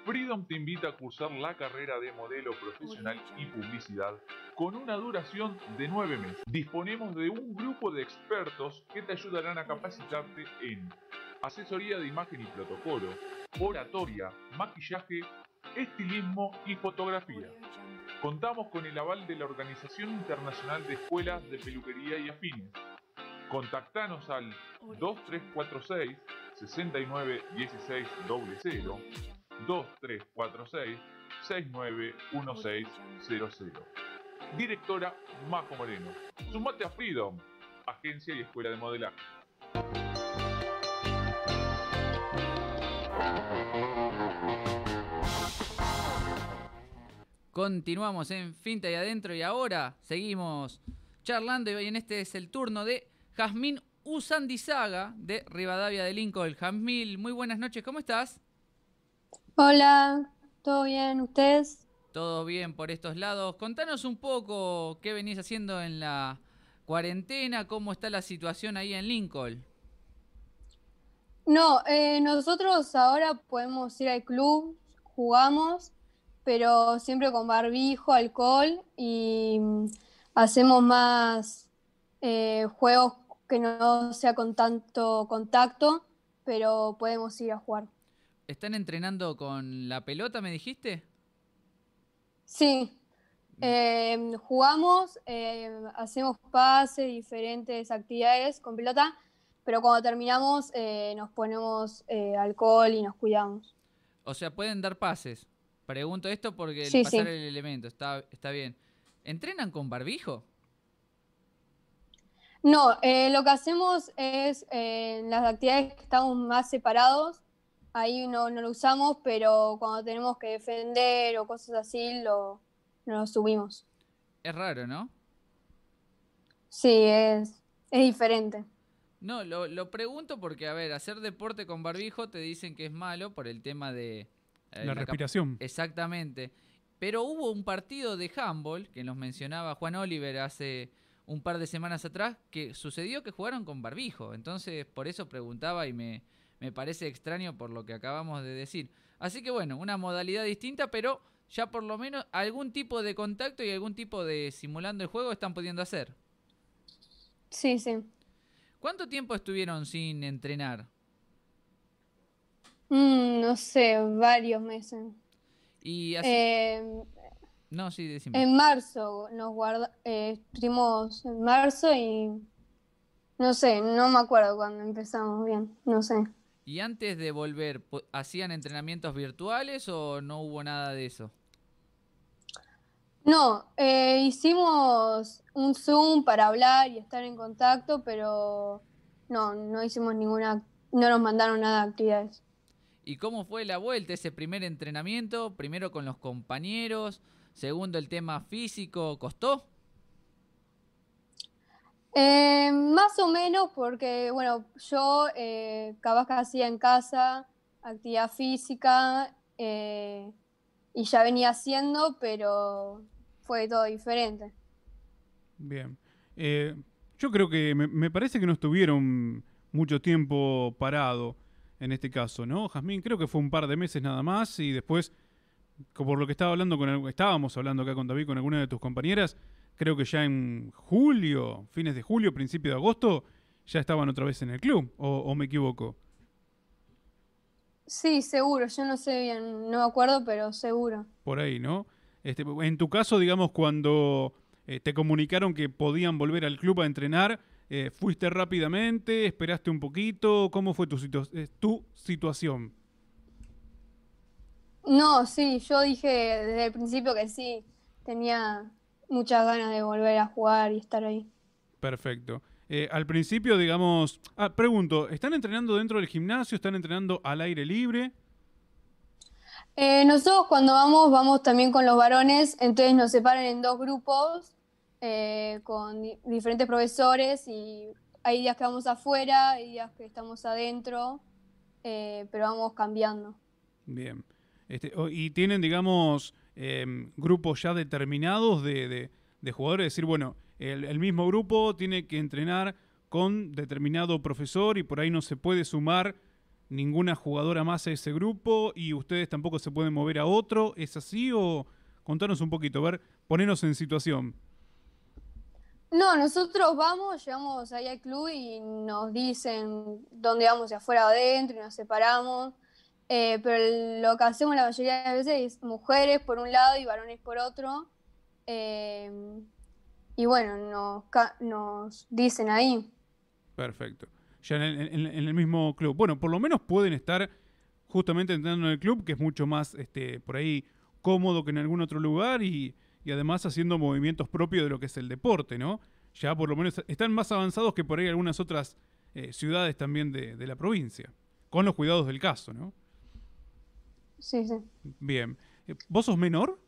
A: Freedom te invita a cursar la carrera de modelo profesional y publicidad con una duración de nueve meses. Disponemos de un grupo de expertos que te ayudarán a capacitarte en asesoría de imagen y protocolo, oratoria, maquillaje, estilismo y fotografía. Contamos con el aval de la Organización Internacional de Escuelas de Peluquería y Afines. Contactanos al 2346 691600 2346 691600. Directora Majo Moreno. Sumate a Freedom, agencia y escuela de modelaje.
B: Continuamos en Finta y Adentro y ahora seguimos charlando y hoy en este es el turno de Jazmín Usandizaga de Rivadavia de Lincoln. Jazmín, muy buenas noches, ¿cómo estás?
G: Hola, ¿todo bien? ¿Ustedes?
B: Todo bien por estos lados. Contanos un poco qué venís haciendo en la cuarentena, cómo está la situación ahí en Lincoln.
G: No, eh, nosotros ahora podemos ir al club, jugamos, pero siempre con barbijo, alcohol y mm, hacemos más eh, juegos que no sea con tanto contacto, pero podemos ir a jugar.
B: ¿Están entrenando con la pelota, me dijiste?
G: Sí.
B: Mm.
G: Eh, jugamos, eh, hacemos pases, diferentes actividades con pelota, pero cuando terminamos eh, nos ponemos alcohol y nos cuidamos.
B: O sea, pueden dar pases. Pregunto esto porque el
G: Sí,
B: pasar
G: sí.
B: el elemento está, está bien. ¿Entrenan con barbijo?
G: No, eh, lo que hacemos es eh, en las actividades que estamos más separados, ahí no, no lo usamos, pero cuando tenemos que defender o cosas así, lo, lo subimos.
B: Es raro, ¿no?
G: Sí, es, es diferente.
B: No, lo, lo pregunto porque, a ver, hacer deporte con barbijo te dicen que es malo por el tema de... eh,
C: La
B: cap-
C: respiración.
B: Exactamente. Pero hubo un partido de handball, que nos mencionaba Juan Oliver hace un par de semanas atrás, que sucedió que jugaron con barbijo. Entonces, por eso preguntaba y me, me parece extraño por lo que acabamos de decir. Así que bueno, una modalidad distinta, pero ya por lo menos algún tipo de contacto y algún tipo de simulando el juego están pudiendo hacer.
G: Sí, sí.
B: ¿Cuánto tiempo estuvieron sin entrenar?
G: Mm, no sé, varios meses.
B: Y así...
G: Eh,
B: no, sí, decime.
G: en marzo nos guarda, eh, estuvimos en marzo y no sé, no me acuerdo cuando empezamos bien, no sé.
B: ¿Y antes de volver, hacían entrenamientos virtuales o no hubo nada de eso?
G: No, eh, hicimos un Zoom para hablar y estar en contacto, pero no, no hicimos ninguna, no nos mandaron nada de actividades.
B: ¿Y cómo fue la vuelta, ese primer entrenamiento? Primero con los compañeros, segundo el tema físico, ¿costó?
G: Eh, más o menos porque, bueno, yo eh, hacía en casa actividad física eh, y ya venía haciendo, pero fue todo diferente.
C: Bien. Eh, yo creo que me, parece que no estuvieron mucho tiempo parado en este caso, ¿no? Jazmín, creo que fue un par de meses nada más y después, por lo que estaba hablando con estábamos hablando acá con David, con alguna de tus compañeras, creo que ya en julio, fines de julio, principio de agosto, ya estaban otra vez en el club, o, o me equivoco.
G: Sí, seguro, yo no sé bien, no me acuerdo, pero seguro.
C: por ahí, ¿no? Este, en tu caso, digamos, cuando eh, te comunicaron que podían volver al club a entrenar, Eh, ¿Fuiste rápidamente? ¿Esperaste un poquito? ¿Cómo fue tu, situ- eh, tu situación?
G: No, sí, yo dije desde el principio que sí, tenía muchas ganas de volver a jugar y estar ahí.
C: Perfecto. Eh, al principio, digamos... Ah, pregunto, ¿están entrenando dentro del gimnasio? ¿Están entrenando al aire libre?
G: Eh, nosotros cuando vamos, vamos también con los varones, entonces nos separan en dos grupos eh, con di- diferentes profesores y hay días que vamos afuera, hay días que estamos adentro, pero vamos cambiando.
C: Bien. Este, y tienen, digamos, em, grupos ya determinados de, de- de jugadores. Es decir, bueno, el, el mismo grupo tiene que entrenar con determinado profesor y por ahí no se puede sumar ninguna jugadora más a ese grupo y ustedes tampoco se pueden mover a otro. ¿Es así o contanos un poquito? A ver, ponernos en situación.
G: No, nosotros vamos, llegamos ahí al club y nos dicen dónde vamos, de afuera o adentro, y nos separamos. Eh, pero lo que hacemos la mayoría de las veces es mujeres por un lado y varones por otro. Eh, y bueno, nos, dicen ahí.
C: Perfecto. Ya en el, en el mismo club. Bueno, por lo menos pueden estar justamente entrando en el club, que es mucho más este, por ahí cómodo que en algún otro lugar y, y además haciendo movimientos propios de lo que es el deporte, ¿no? Ya por lo menos están más avanzados que por ahí algunas otras eh, ciudades también de, de la provincia, con los cuidados del caso, ¿no?
G: Sí, sí.
C: Bien. Eh, ¿Vos sos menor?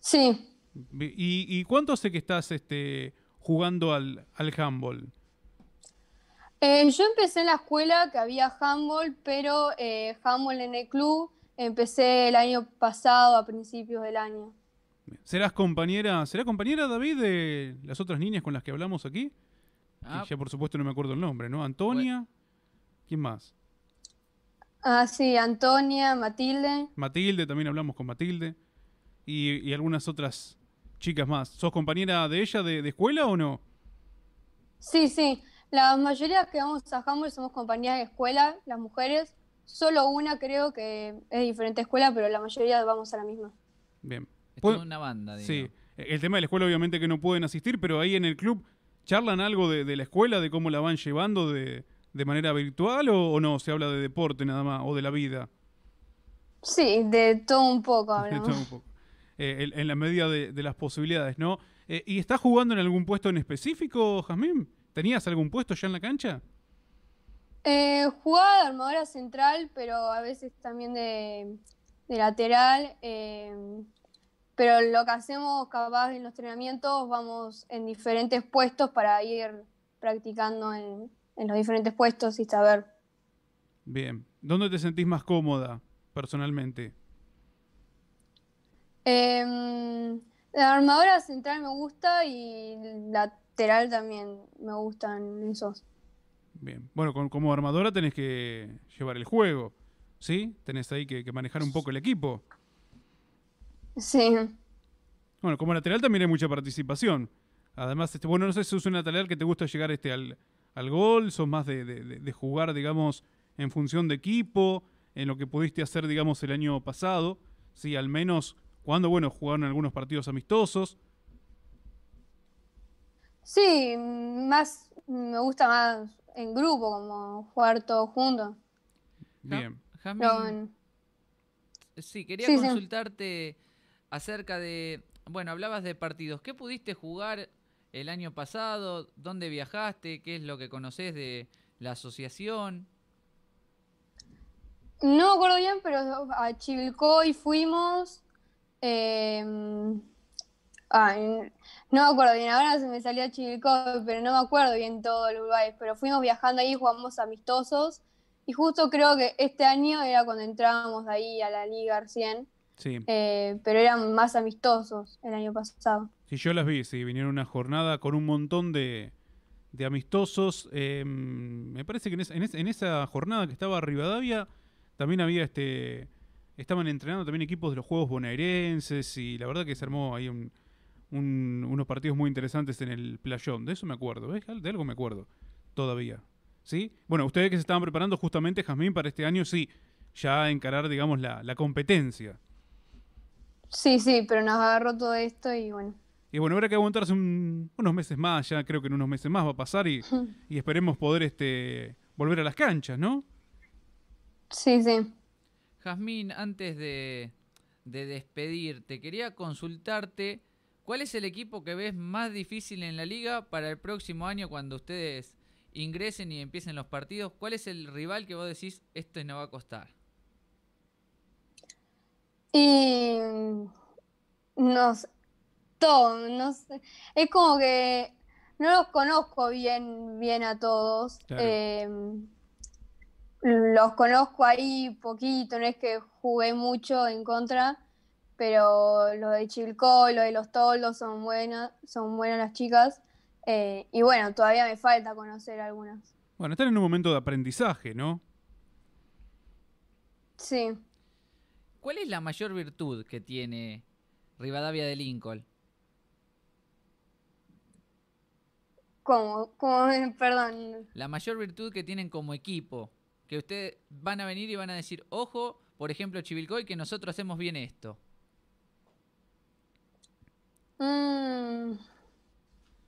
G: Sí,
C: ¿Y, y cuánto hace que estás este, jugando al, al handball?
G: Eh, yo empecé en la escuela que había handball, pero eh, handball en el club empecé el año pasado, a principios del año.
C: ¿Serás compañera, será compañera David de las otras niñas con las que hablamos aquí? Que
B: Ah,
C: ya por supuesto no me acuerdo el nombre, ¿no? Antonia. ¿Quién más?
G: Ah, sí, Antonia, Matilde.
C: Matilde, también hablamos con Matilde. Y, y algunas otras chicas más. ¿Sos compañera de ella de, de escuela o no?
G: Sí, sí. La mayoría que vamos a handball somos compañeras de escuela, las mujeres. Solo una creo que es de diferente escuela, pero la mayoría vamos a la misma.
C: Bien.
B: es
C: ¿Puedo-
B: toda una banda, digo.
C: Sí. El tema de la escuela obviamente que no pueden asistir, pero ahí en el club charlan algo de, de la escuela, de cómo la van llevando de, de manera virtual o, o no, se habla de deporte nada más, o de la vida.
G: Sí, de todo un poco
C: De todo un poco. Eh, en, en la medida de, de las posibilidades, ¿no? Eh, ¿Y estás jugando en algún puesto en específico, Jazmín? ¿Tenías algún puesto ya en la cancha?
G: Eh, jugaba de armadora central, pero a veces también de, de lateral. eh, pero lo que hacemos capaz en los entrenamientos, vamos en diferentes puestos para ir practicando en, en los diferentes puestos y saber.
C: Bien. ¿Dónde te sentís más cómoda personalmente?
G: Em, la armadora central me gusta y lateral también me gustan esos.
C: Bien. Bueno, con- como armadora tenés que llevar el juego, ¿sí? Tenés ahí que, que manejar un poco el equipo.
G: Sí.
C: Bueno, como lateral también hay mucha participación. Además, este, bueno, no sé si sos un lateral que te gusta llegar este, al, al gol, sos más de, de- jugar, digamos, en función de equipo, en lo que pudiste hacer, digamos, el año pasado. Sí, al menos cuando, bueno, jugaron algunos partidos amistosos.
G: Sí, más me gusta más en grupo, como jugar todos juntos.
B: Ja-
C: Bien.
G: Pero en-
B: sí, quería
G: Sí, sí.
B: consultarte acerca de, bueno, hablabas de partidos. ¿Qué pudiste jugar el año pasado? ¿Dónde viajaste? ¿Qué es lo que conoces de la asociación?
G: no me acuerdo bien, pero a Chivilcoy fuimos. eh, ay, no me acuerdo bien, ahora se me salió Chivilcoy, pero no me acuerdo bien todo el Uruguay. Pero fuimos viajando ahí, jugamos amistosos. Y justo creo que este año era cuando entrábamos de ahí a la liga recién.
C: Sí.
G: eh, pero eran más amistosos el año pasado.
C: Sí, yo las vi, sí, vinieron una jornada con un montón de, amistosos. eh, me parece que en esa, jornada que estaba Rivadavia, también había este. Estaban entrenando también equipos de los Juegos Bonaerenses y la verdad que se armó ahí un- un- unos partidos muy interesantes en el playón. De eso me acuerdo, ¿ves? De algo me acuerdo todavía. ¿Sí? Bueno, ustedes que se estaban preparando justamente, Jazmín, para este año, sí, ya encarar, digamos, la, la competencia.
G: Sí, sí, pero nos agarró todo esto y bueno.
C: Y bueno, habrá que aguantarse un- unos meses más, ya creo que en unos meses más va a pasar y, y esperemos poder este, volver a las canchas, ¿no?
G: Sí, sí.
B: Jazmín, antes de, de despedirte, quería consultarte cuál es el equipo que ves más difícil en la liga para el próximo año cuando ustedes ingresen y empiecen los partidos. ¿Cuál es el rival que vos decís esto no va a costar?
G: Y no todo, no sé. Es como que no los conozco bien, bien a todos.
C: Claro.
G: Eh, los conozco ahí poquito, no es que jugué mucho en contra, pero los de Chilcó, los de los Toldos son buenas, son buenas las chicas. Eh, y bueno, todavía me falta conocer algunas.
C: Bueno, están en un momento de aprendizaje, ¿no?
G: Sí.
B: ¿Cuál es la mayor virtud que tiene Rivadavia de Lincoln?
G: Como, como, perdón.
B: La mayor virtud que tienen como equipo. Que ustedes van a venir y van a decir, ojo, por ejemplo, Chivilcoy, que nosotros hacemos bien esto.
G: Mm,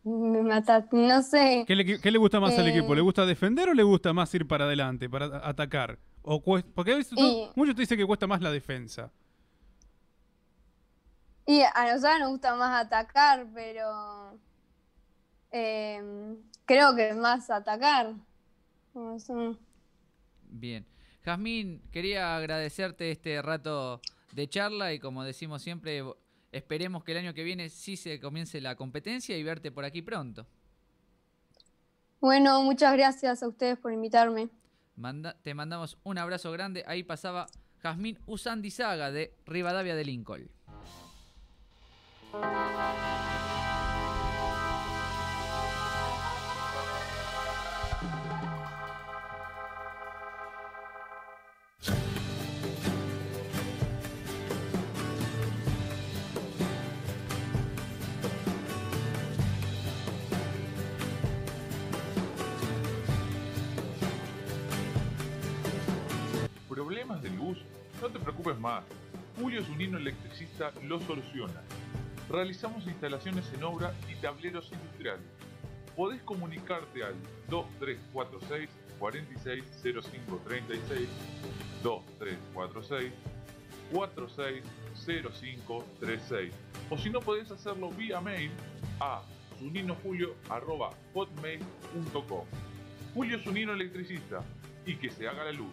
G: me mataste, no sé.
C: ¿Qué le, qué le gusta más al
G: Eh.
C: equipo? ¿Le gusta defender o le gusta más ir para adelante, para atacar? O porque a veces tú-
G: Y-
C: muchos te dicen que cuesta más la defensa.
G: Y a nosotros nos gusta más atacar, pero em, creo que es más atacar.
B: Bien. Jazmín, quería agradecerte este rato de charla y como decimos siempre, esperemos que el año que viene sí se comience la competencia y verte por aquí pronto.
G: Bueno, muchas gracias a ustedes por invitarme.
B: Manda- te mandamos un abrazo grande. Ahí pasaba Jazmín Usandizaga de Rivadavia de Lincoln.
A: ¿Problemas de luz? No te preocupes más. Julio Zunino Electricista lo soluciona. Realizamos instalaciones en obra y tableros industriales. Podés comunicarte al 2346 460536 2346 460536 o si no podés hacerlo vía mail a zuninojulio.hotmail.com Julio Zunino Electricista y que se haga la luz.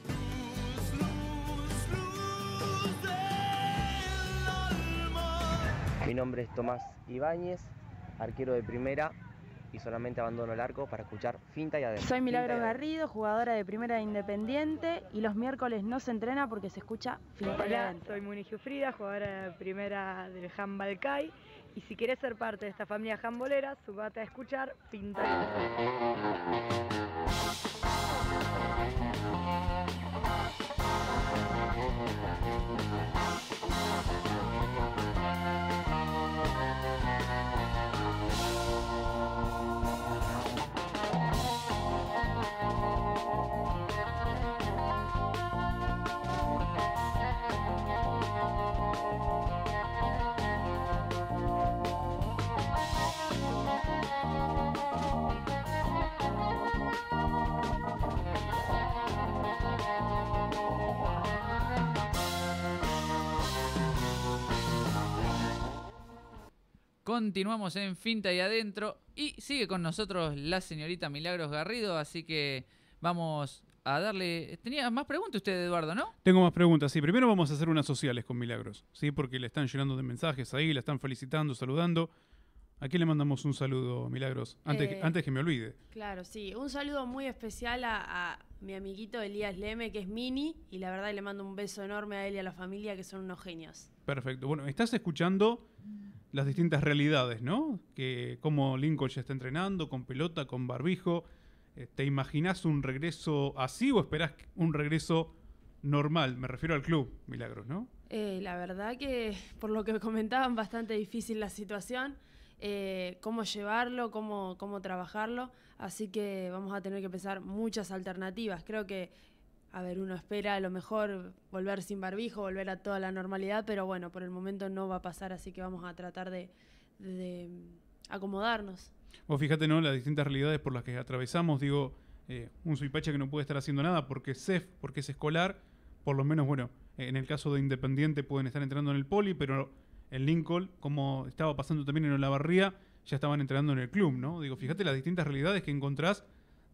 H: Mi nombre es Tomás Ibáñez, arquero de primera y solamente abandono el arco para escuchar finta y adentro.
I: Soy
H: Finta y
I: Milagros
H: adentro.
I: Garrido, jugadora de Primera de Independiente y los miércoles no se entrena porque se escucha finta y
J: Hola,
I: adentro.
J: soy Muni Giufrida, jugadora de primera del handball CAI. Y si quieres ser parte de esta familia handbolera, subate a escuchar Pinta. Uh-huh.
B: Continuamos en Finta y Adentro y sigue con nosotros la señorita Milagros Garrido, así que vamos a darle... Tenía más preguntas usted, Eduardo, ¿no?
C: Tengo más preguntas. Sí, primero vamos a hacer unas sociales con Milagros, ¿sí? Porque le están llenando de mensajes ahí, la están felicitando, saludando. ¿A quién le mandamos un saludo, Milagros? Antes, que-
D: Eh,
C: antes que me olvide.
D: Claro, sí. Un saludo muy especial a, a mi amiguito Elías Leme, que es Mini, y la verdad le mando un beso enorme a él y a la familia, que son unos genios.
C: Perfecto. Bueno, estás escuchando las distintas realidades, ¿no? Que cómo Lincoln ya está entrenando, con pelota, con barbijo. Eh, ¿Te imaginás un regreso así o esperás un regreso normal? Me refiero al club, Milagros, ¿no?
D: Eh, la verdad que, por lo que me comentaban, bastante difícil la situación, eh, cómo llevarlo, cómo, cómo trabajarlo, así que vamos a tener que pensar muchas alternativas. Creo que, a ver, uno espera a lo mejor volver sin barbijo, volver a toda la normalidad, pero bueno, por el momento no va a pasar, así que vamos a tratar de, acomodarnos.
C: Vos fíjate, ¿no? Las distintas realidades por las que atravesamos. Digo, eh, un suipacha que no puede estar haciendo nada porque es CEF, porque es escolar. Por lo menos, bueno, en el caso de Independiente pueden estar entrando en el poli, pero en Lincoln, como estaba pasando también en Olavarría, ya estaban entrenando en el club, ¿no? Digo, fíjate las distintas realidades que encontrás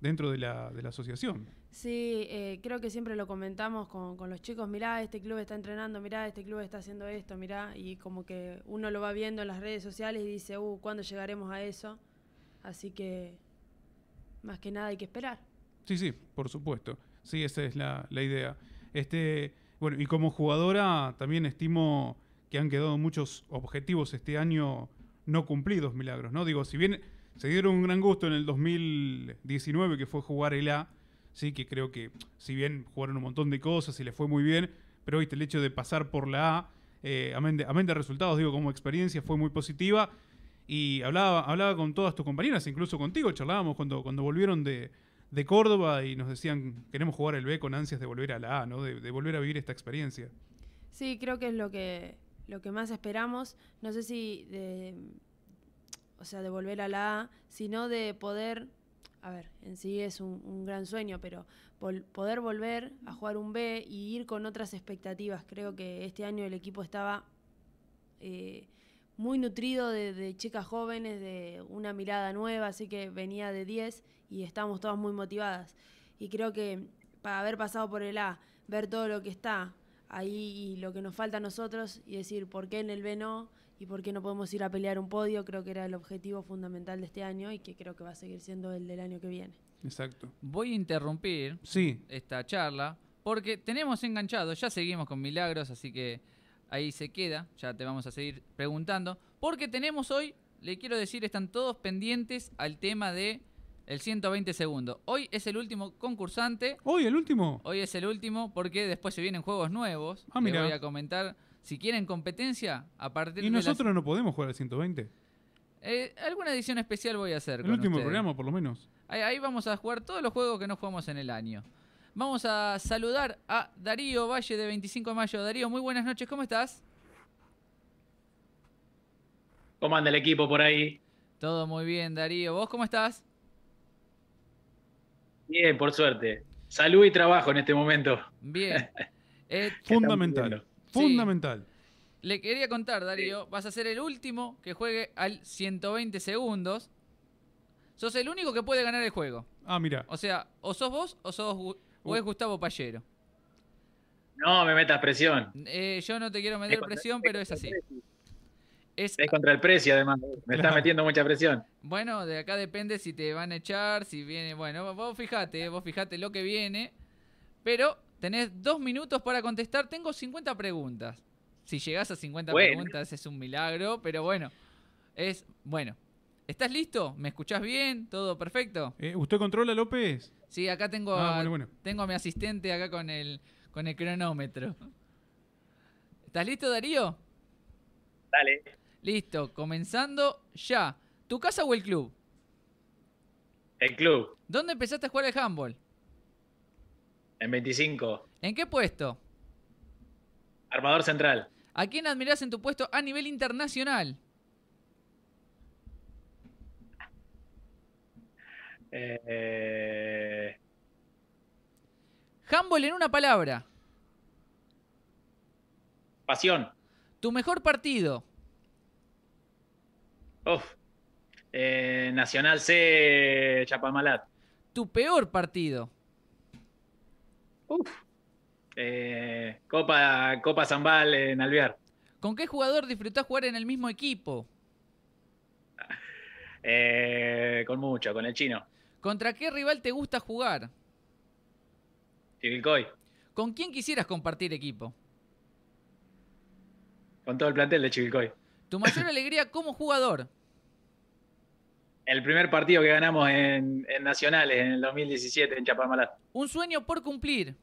C: dentro de la, de la asociación.
D: Sí, eh, creo que siempre lo comentamos con, con los chicos, mirá, este club está entrenando, mirá, este club está haciendo esto, mirá, y como que uno lo va viendo en las redes sociales y dice, uh, ¿cuándo llegaremos a eso? Así que, más que nada hay que esperar.
C: Sí, sí, por supuesto. Sí, esa es la, la idea. Este, bueno, y como jugadora también estimo que han quedado muchos objetivos este año no cumplidos, Milagros, ¿no? Digo, si bien se dieron un gran gusto en el 2019 que fue jugar el A, sí, que creo que si bien jugaron un montón de cosas y les fue muy bien, pero viste, el hecho de pasar por la A, eh, amén, de, resultados, digo, como experiencia fue muy positiva. Y hablaba, hablaba con todas tus compañeras, incluso contigo, charlábamos cuando, cuando volvieron de, de Córdoba y nos decían, queremos jugar el B con ansias de volver a la A, ¿no? De, volver a vivir esta experiencia.
D: Sí, creo que es lo que, lo que más esperamos. No sé si de, o sea, de volver a la A, sino de poder, a ver, en sí es un, gran sueño, pero poder volver a jugar un B y ir con otras expectativas. Creo que este año el equipo estaba eh, muy nutrido de, de chicas jóvenes, de una mirada nueva, así que venía de 10 y estábamos todas muy motivadas. Y creo que para haber pasado por el A, ver todo lo que está ahí y lo que nos falta a nosotros y decir por qué en el B no y por qué no podemos ir a pelear un podio, creo que era el objetivo fundamental de este año y que creo que va a seguir siendo el del año que viene.
C: Exacto.
B: Voy a interrumpir
C: Sí,
B: esta charla porque tenemos enganchado, ya seguimos con Milagros, así que ahí se queda, ya te vamos a seguir preguntando, porque tenemos hoy, le quiero decir, están todos pendientes al tema de el 120 segundos. Hoy es el último concursante,
C: hoy el último.
B: hoy es el último porque después se vienen juegos nuevos.
C: Ah,
B: Le
C: mira.
B: voy a comentar, si quieren competencia, a partir
C: Y
B: de las-
C: nosotros no podemos jugar al 120.
B: Eh, alguna edición especial voy a hacer.
C: El
B: con
C: último
B: ustedes.
C: programa, por lo menos.
B: Ahí, ahí vamos a jugar todos los juegos que no jugamos en el año. Vamos a saludar a Darío Valle de 25 de mayo. Darío, muy buenas noches, ¿cómo estás?
K: ¿Cómo anda el equipo por ahí?
B: Todo muy bien, Darío. ¿Vos cómo estás?
K: Bien, por suerte. Salud y trabajo en este momento.
B: Bien. Eh,
C: Fundamental. Fundamental.
B: le quería contar, Darío, vas a ser el último que juegue al 120 segundos. Sos el único que puede ganar el juego.
C: Ah, mira.
B: O sea, o sos vos o sos Gu- o es Gustavo Pallero.
K: No me metas presión.
B: Eh, yo no te quiero meter
K: contra-
B: presión, pero es así. Es
K: Es contra el precio, además. Me está metiendo mucha presión.
B: Bueno, de acá depende si te van a echar, si viene. Bueno, vos fijate, eh, vos fijate lo que viene. Pero tenés dos minutos para contestar. Tengo 50 preguntas. Si llegás a 50
K: Bueno.
B: preguntas es un milagro, pero bueno. Es. Bueno. ¿Estás listo? ¿Me escuchás bien? ¿Todo perfecto?
C: Eh, ¿Usted controla, López?
B: Sí, acá tengo,
C: Ah,
B: a,
C: bueno, bueno.
B: tengo a mi asistente acá con el, con el cronómetro. ¿Estás listo, Darío?
K: Dale.
B: Listo, comenzando ya. ¿Tu casa o el club?
K: El club,
B: ¿Dónde empezaste a jugar al handball?
K: En 25.
B: ¿En qué puesto?
K: Armador central.
B: ¿A quién admirás en tu puesto a nivel internacional?
K: Eh,
B: Handball en una palabra.
K: pasión.
B: Tu mejor partido.
K: Uf. Eh, Nacional C, Chapamalat.
B: Tu peor partido.
K: Uf. Eh, Copa, Copa Zambal en Alvear.
B: ¿Con qué jugador disfrutás jugar en el mismo equipo?
K: Eh, con mucho, con el chino.
B: ¿Contra qué rival te gusta jugar?
K: Chivilcoy.
B: ¿Con quién quisieras compartir equipo?
K: Con todo el plantel de Chivilcoy.
B: ¿Tu mayor alegría como jugador?
K: El primer partido que ganamos en, en Nacionales en el 2017 en Chapamalat.
B: ¿Un sueño por cumplir?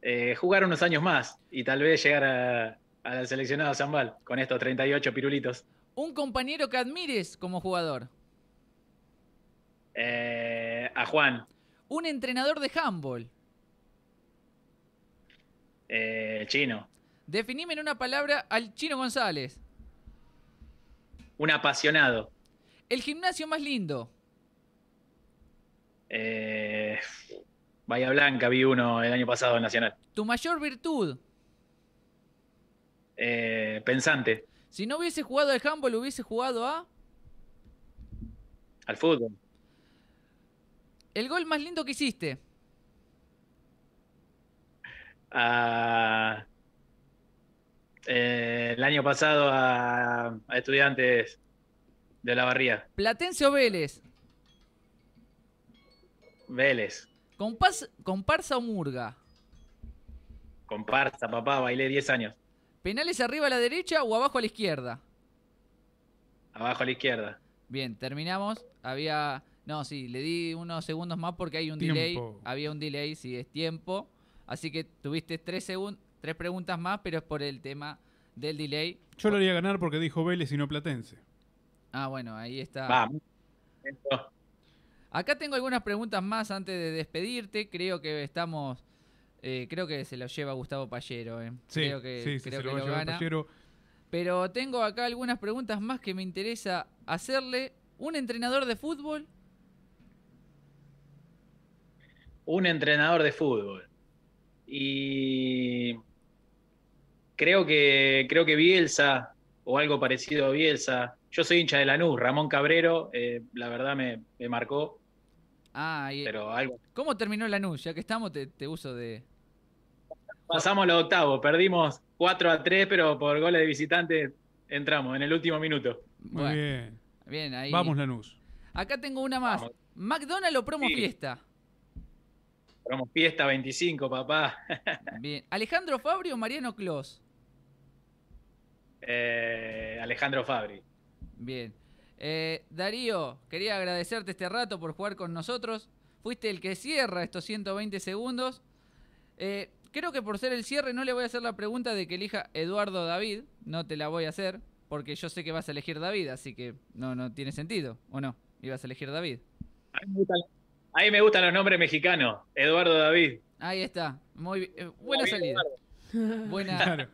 K: Eh, jugar unos años más y tal vez llegar a- al seleccionado Zambal con estos 38 pirulitos.
B: ¿Un compañero que admires como jugador?
K: Eh, a Juan,
B: ¿Un entrenador de handball?
K: eh, Chino,
B: Definime en una palabra al Chino González.
K: Un apasionado.
B: El gimnasio más lindo.
K: Eh, Bahía Blanca vi uno el año pasado en Nacional.
B: Tu mayor virtud.
K: Eh, pensante,
B: Si no hubiese jugado al handball, hubiese jugado a.
K: al fútbol.
B: El gol más lindo que hiciste.
K: a- eh, el año pasado a, a estudiantes de la barría.
B: Platense o Vélez.
K: Vélez,
B: Compas- comparsa o Murga.
K: comparsa, papá, bailé 10 años.
B: Penales arriba a la derecha o abajo a la izquierda.
K: Abajo a la izquierda.
B: Bien, terminamos. Había. No, sí, le di unos segundos más porque hay un
C: Tiempo.
B: delay. Había un delay, sí, es tiempo. Así que tuviste tres, segun- tres preguntas más, pero es por el tema del delay.
C: Yo lo haría ganar porque dijo Vélez y no Platense.
B: Ah, bueno, ahí está.
K: Vamos.
B: Acá tengo algunas preguntas más antes de despedirte. Creo que estamos. eh, creo que se lo lleva Gustavo Pallero. eh.
C: Sí,
B: creo que,
C: sí, sí,
B: creo
C: se
B: que
C: lo
B: lo gana.
C: Pallero.
B: Pero tengo acá algunas preguntas más que me interesa hacerle. ¿Un entrenador de fútbol?
K: Un entrenador de fútbol. Y creo que, creo que Bielsa, o algo parecido a Bielsa. Yo soy hincha de Lanús, Ramón Cabrero, eh, la verdad me, me marcó,
B: Ah, y-
K: pero algo.
B: ¿cómo terminó Lanús? Ya que estamos, te, te uso de.
K: Pasamos los octavos, perdimos 4 a 3, pero por goles de visitante entramos en el último minuto.
C: Muy
B: Bueno,
C: bien.
B: Bien, ahí.
C: Vamos, Lanús.
B: Acá tengo una más.
K: Vamos.
B: ¿McDonald's o promo
K: Sí.
B: fiesta?
K: Vamos, fiesta 25, papá.
B: Bien. ¿Alejandro Fabri o Mariano Clos?
K: Eh, Alejandro Fabri.
B: Bien. Eh, Darío, quería agradecerte este rato por jugar con nosotros. Fuiste el que cierra estos 120 segundos. Eh, creo que por ser el cierre no le voy a hacer la pregunta de que elija Eduardo David. No te la voy a hacer porque yo sé que vas a elegir David, así que no, no tiene sentido. ¿O no? Ibas a elegir David.
K: A mí me gustan, a mí me gustan los nombres mexicanos. Eduardo David.
B: Ahí está. Muy eh, buena salida. Buena,
C: Claro.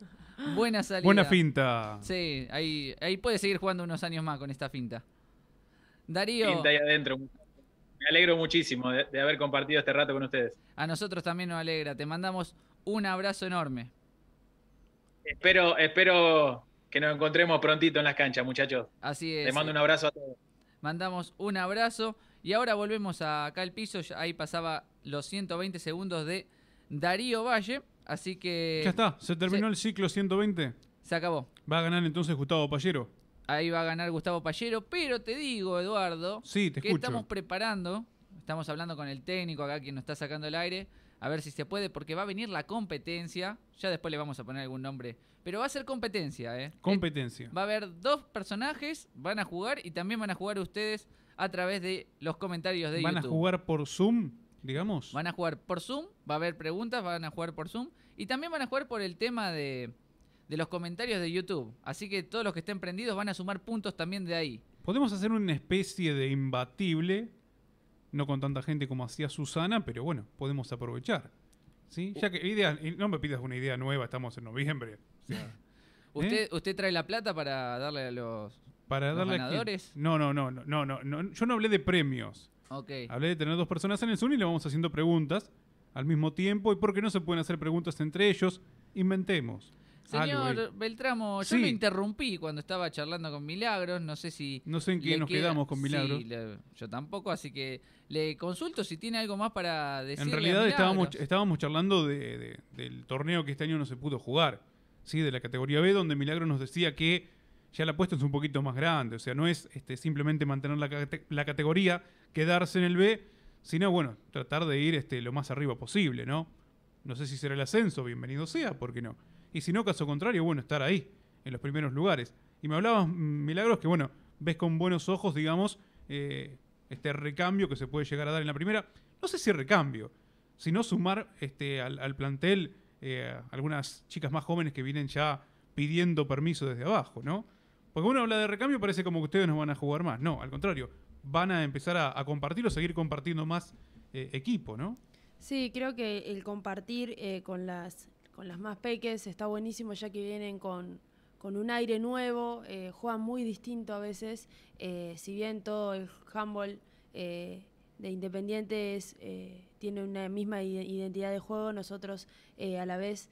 B: Buena salida.
C: Buena finta.
B: Sí, ahí, ahí puede seguir jugando unos años más con esta finta. Darío,
K: Pinta ahí adentro. Me alegro muchísimo de, de haber compartido este rato con ustedes.
B: a nosotros también nos alegra. Te mandamos un abrazo enorme.
K: Espero, espero que nos encontremos prontito en las canchas, muchachos.
B: Así es.
K: Les mando un abrazo a todos.
B: Mandamos un abrazo. Y ahora volvemos a acá al piso. Ahí pasaba los 120 segundos de Darío Valle. Así que
C: Ya está, se terminó el ciclo 120.
B: se acabó.
C: Va a ganar entonces Gustavo Pallero.
B: Ahí va a ganar Gustavo Pallero. Pero te digo, Eduardo,
C: Sí, te
B: que
C: escucho.
B: estamos preparando. Estamos hablando con el técnico acá, quien nos está sacando el aire. A ver si se puede, porque va a venir la competencia. Ya después le vamos a poner algún nombre. Pero va a ser competencia, ¿eh?
C: Competencia.
B: Va a haber dos personajes, van a jugar y también van a jugar ustedes a través de los comentarios de
C: ¿Van a
B: YouTube.
C: jugar por Zoom, digamos?
B: Van a jugar por Zoom, va a haber preguntas, van a jugar por Zoom y también van a jugar por el tema de, de los comentarios de YouTube. Así que todos los que estén prendidos van a sumar puntos también de ahí.
C: Podemos hacer una especie de imbatible, no con tanta gente como hacía Susana, pero bueno, podemos aprovechar. ¿Sí? Ya que idea, no me pidas una idea nueva, estamos en noviembre. o sea,
B: ¿Usted, ¿Usted trae la plata para darle a los,
C: para
B: los
C: darle
B: ganadores?
C: No, no, no, no, no, no, no, yo no hablé de premios.
B: Ok.
C: Hablé de tener dos personas en el Zoom y le vamos haciendo preguntas al mismo tiempo. ¿Y por qué no se pueden hacer preguntas entre ellos? Inventemos.
B: Señor Beltramo, yo
C: Sí.
B: lo interrumpí cuando estaba charlando con Milagros. No sé si.
C: No sé en qué nos
B: queda-
C: quedamos con
B: Sí,
C: Milagros.
B: le- yo tampoco, así que le consulto si tiene algo más para decirle.
C: En realidad estábamos,
B: Milagros.
C: estábamos charlando de- de- del torneo que este año no se pudo jugar, ¿sí? de la categoría B, donde Milagro nos decía que ya la apuesta es un poquito más grande, o sea, no es este, simplemente mantener la, cate- la categoría, quedarse en el B, sino, bueno, tratar de ir este, lo más arriba posible, ¿no? No sé si será el ascenso, bienvenido sea, ¿por qué no? Y si no, caso contrario, bueno, estar ahí, en los primeros lugares. Y me hablabas, mm, Milagros, que, bueno, ves con buenos ojos, digamos, eh, este recambio que se puede llegar a dar en la primera. No sé si recambio, sino sumar este, al, al plantel eh, algunas chicas más jóvenes que vienen ya pidiendo permiso desde abajo, ¿no? Porque uno habla de recambio parece como que ustedes no van a jugar más. No, al contrario, van a empezar a, compartir o seguir compartiendo más eh, equipo, ¿no?
D: Sí, creo que el compartir eh, con las con las más peques está buenísimo ya que vienen con, con un aire nuevo, eh, juegan muy distinto a veces, eh, si bien todo el handball de Independiente es, eh, tiene una misma ide- identidad de juego, nosotros a la vez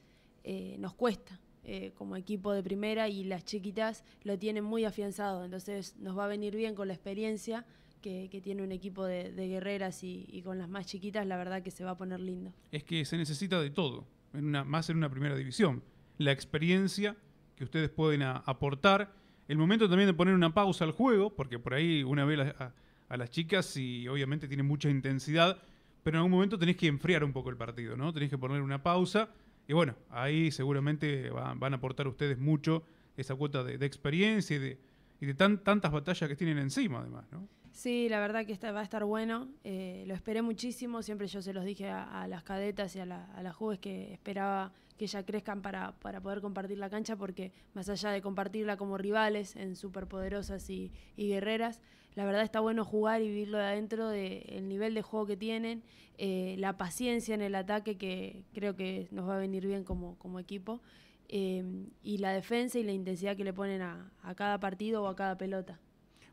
D: nos cuesta eh, como equipo de primera y las chiquitas lo tienen muy afianzado, entonces nos va a venir bien con la experiencia que, tiene un equipo de, guerreras y, con las más chiquitas, la verdad que se va a poner lindo.
C: Es que se necesita de todo, en una, más en una primera división. La experiencia que ustedes pueden aportar, el momento también de poner una pausa al juego, porque por ahí una ve la- a, a las chicas y obviamente tienen mucha intensidad, pero en algún momento tenés que enfriar un poco el partido, ¿no? Tenés que poner una pausa y bueno, ahí seguramente va- van a aportar ustedes mucho esa cuota de, experiencia y de, y de tan- tantas batallas que tienen encima además, ¿no?
D: Sí, la verdad que va a estar bueno. eh, lo esperé muchísimo. Siempre yo se los dije a, las cadetas y a las jóvenes que esperaba que ya crezcan para, para poder compartir la cancha, porque más allá de compartirla como rivales en superpoderosas y, y guerreras, la verdad está bueno jugar y vivirlo de adentro del nivel de juego que tienen, eh, la paciencia en el ataque que creo que nos va a venir bien como, como equipo, eh, y la defensa y la intensidad que le ponen a, cada partido o a cada pelota.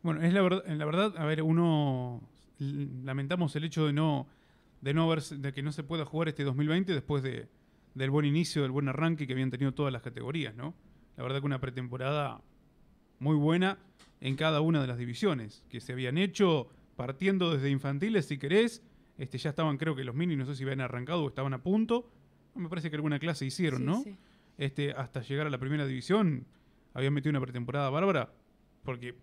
C: Bueno, es la verdad, la verdad, a ver, uno lamentamos el hecho de no de no haber de que no se pueda jugar este 2020 después de del buen inicio, del buen arranque que habían tenido todas las categorías, ¿no? La verdad que una pretemporada muy buena en cada una de las divisiones que se habían hecho partiendo desde infantiles, si querés, este ya estaban creo que los mini, no sé si habían arrancado o estaban a punto. Me parece que alguna clase hicieron,
D: Sí,
C: ¿no?
D: sí.
C: Este hasta llegar a la primera división habían metido una pretemporada bárbara porque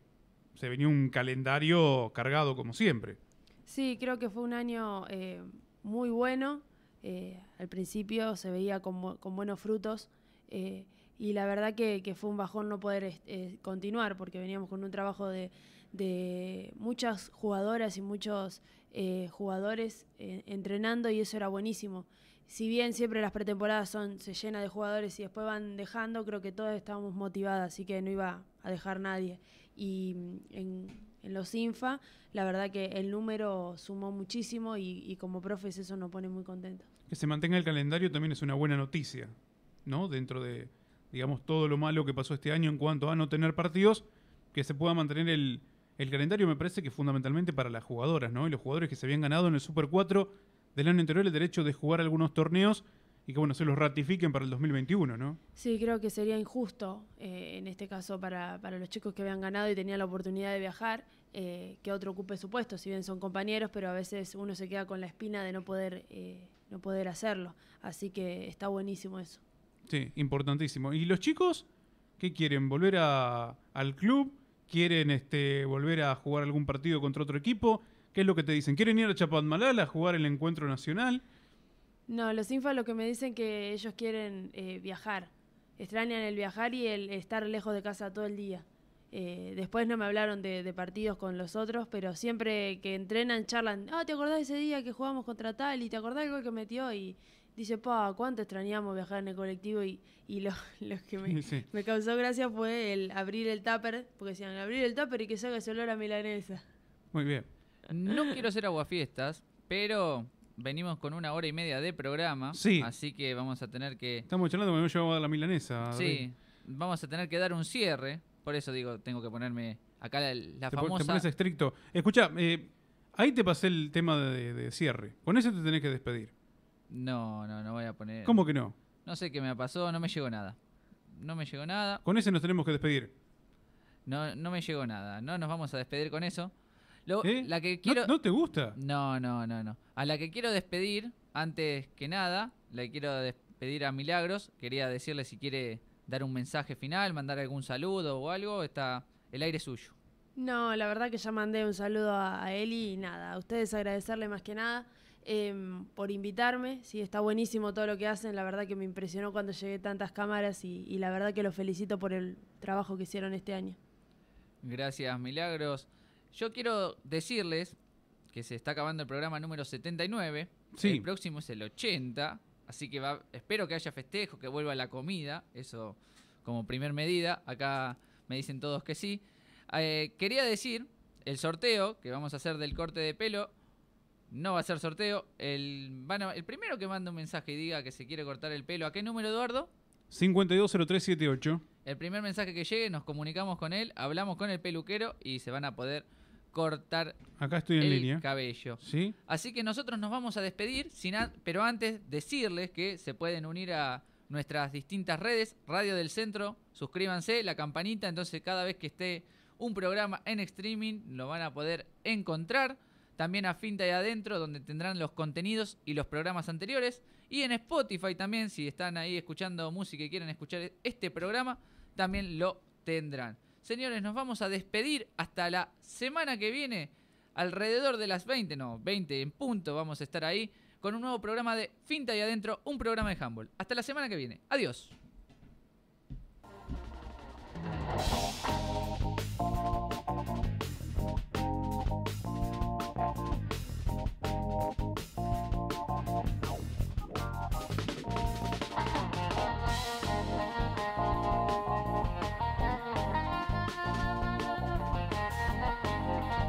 C: se venía un calendario cargado como siempre.
D: Sí, creo que fue un año eh, muy bueno. eh, al principio se veía con, con buenos frutos eh, y la verdad que, fue un bajón no poder eh, continuar porque veníamos con un trabajo de, muchas jugadoras y muchos eh, jugadores eh, entrenando y eso era buenísimo. Si bien siempre las pretemporadas son se llena de jugadores y después van dejando, creo que todas estábamos motivadas, así que no iba a dejar nadie. Y mm, en, en los INFA, la verdad que el número sumó muchísimo y, y como profes eso nos pone muy contentos.
C: Que se mantenga el calendario también es una buena noticia, ¿no? Dentro de, digamos, todo lo malo que pasó este año en cuanto a no tener partidos, que se pueda mantener el, el calendario me parece que fundamentalmente para las jugadoras, ¿no? Y los jugadores que se habían ganado en el Super 4 del año anterior el derecho de jugar algunos torneos y que, bueno, se los ratifiquen para el 2021, ¿no?
D: Sí, creo que sería injusto eh, en este caso para, para los chicos que habían ganado y tenían la oportunidad de viajar, eh, que otro ocupe su puesto, si bien son compañeros, pero a veces uno se queda con la espina de no poder, eh, no poder hacerlo. Así que está buenísimo eso.
C: Sí, importantísimo. ¿Y los chicos qué quieren? ¿Volver a- al club? ¿Quieren este, volver a jugar algún partido contra otro equipo? ¿Qué es lo que te dicen? ¿Quieren ir a Chapadmalal a jugar el encuentro nacional?
D: No, los INFA lo que me dicen que ellos quieren eh, viajar. Extrañan el viajar y el estar lejos de casa todo el día. Eh, después no me hablaron de, de partidos con los otros, pero siempre que entrenan charlan, ah, ¿te acordás de ese día que jugamos contra tal? ¿Y te acordás del gol que metió? Y dice, pa, ¿cuánto extrañamos viajar en el colectivo? Y, y lo, lo que me,
C: Sí.
D: me causó gracia fue el abrir el tupper, porque decían, abrir el tupper y que salga ese olor a milanesa.
C: Muy bien.
B: No quiero hacer aguafiestas, pero venimos con una hora y media de programa.
C: Sí.
B: Así que vamos a tener que.
C: Estamos charlando porque me llevado a la milanesa.
B: Sí, vamos a tener que dar un cierre. Por eso digo, tengo que ponerme acá la, la
C: Te, pon- te
B: famosa.
C: pones estricto. Escucha, ahí te pasé el tema de, de cierre. Con ese te tenés que despedir.
B: No, no, no voy a poner.
C: ¿Cómo que no?
B: No sé qué me pasó, no me llegó nada. No me llegó nada.
C: Con ese nos tenemos que despedir.
B: No, no me llegó nada. No nos vamos a despedir con eso. Lo-
C: ¿Eh?
B: La que
C: ¿No-
B: quiero.
C: ¿No, te gusta?
B: No, no, no, no. A la que quiero despedir, antes que nada, la quiero despedir a Milagros. Quería decirle si quiere dar un mensaje final, mandar algún saludo o algo. Está el aire suyo.
D: No, la verdad que ya mandé un saludo a, a Eli y nada, a ustedes agradecerle más que nada em, por invitarme. Sí, está buenísimo todo lo que hacen, la verdad que me impresionó cuando llegué tantas cámaras y, y la verdad que los felicito por el trabajo que hicieron este año.
B: Gracias, Milagros. Yo quiero decirles que se está acabando el programa número 79.
C: Sí.
B: El próximo es el 80. Así que va, espero que haya festejo, que vuelva la comida. Eso como primer medida. Acá me dicen todos que sí. Eh, quería decir, el sorteo que vamos a hacer del corte de pelo no va a ser sorteo. El, van a- el primero que manda un mensaje y diga que se quiere cortar el pelo, ¿a qué número, Eduardo?
C: 520378.
B: El primer mensaje que llegue, nos comunicamos con él, hablamos con el peluquero y se van a poder cortar
C: Acá estoy en
B: el
C: línea.
B: cabello.
C: ¿Sí?
B: Así que nosotros nos vamos a despedir, sin a- pero antes decirles que se pueden unir a nuestras distintas redes, Radio del Centro, suscríbanse, la campanita, entonces cada vez que esté un programa en streaming lo van a poder encontrar. También a Finta y Adentro, donde tendrán los contenidos y los programas anteriores. Y en Spotify también, si están ahí escuchando música y quieren escuchar este programa, también lo tendrán. Señores, nos vamos a despedir hasta la semana que viene alrededor de las 20, no, 20 en punto vamos a estar ahí con un nuevo programa de Finta y Adentro, un programa de handball. Hasta la semana que viene. Adiós.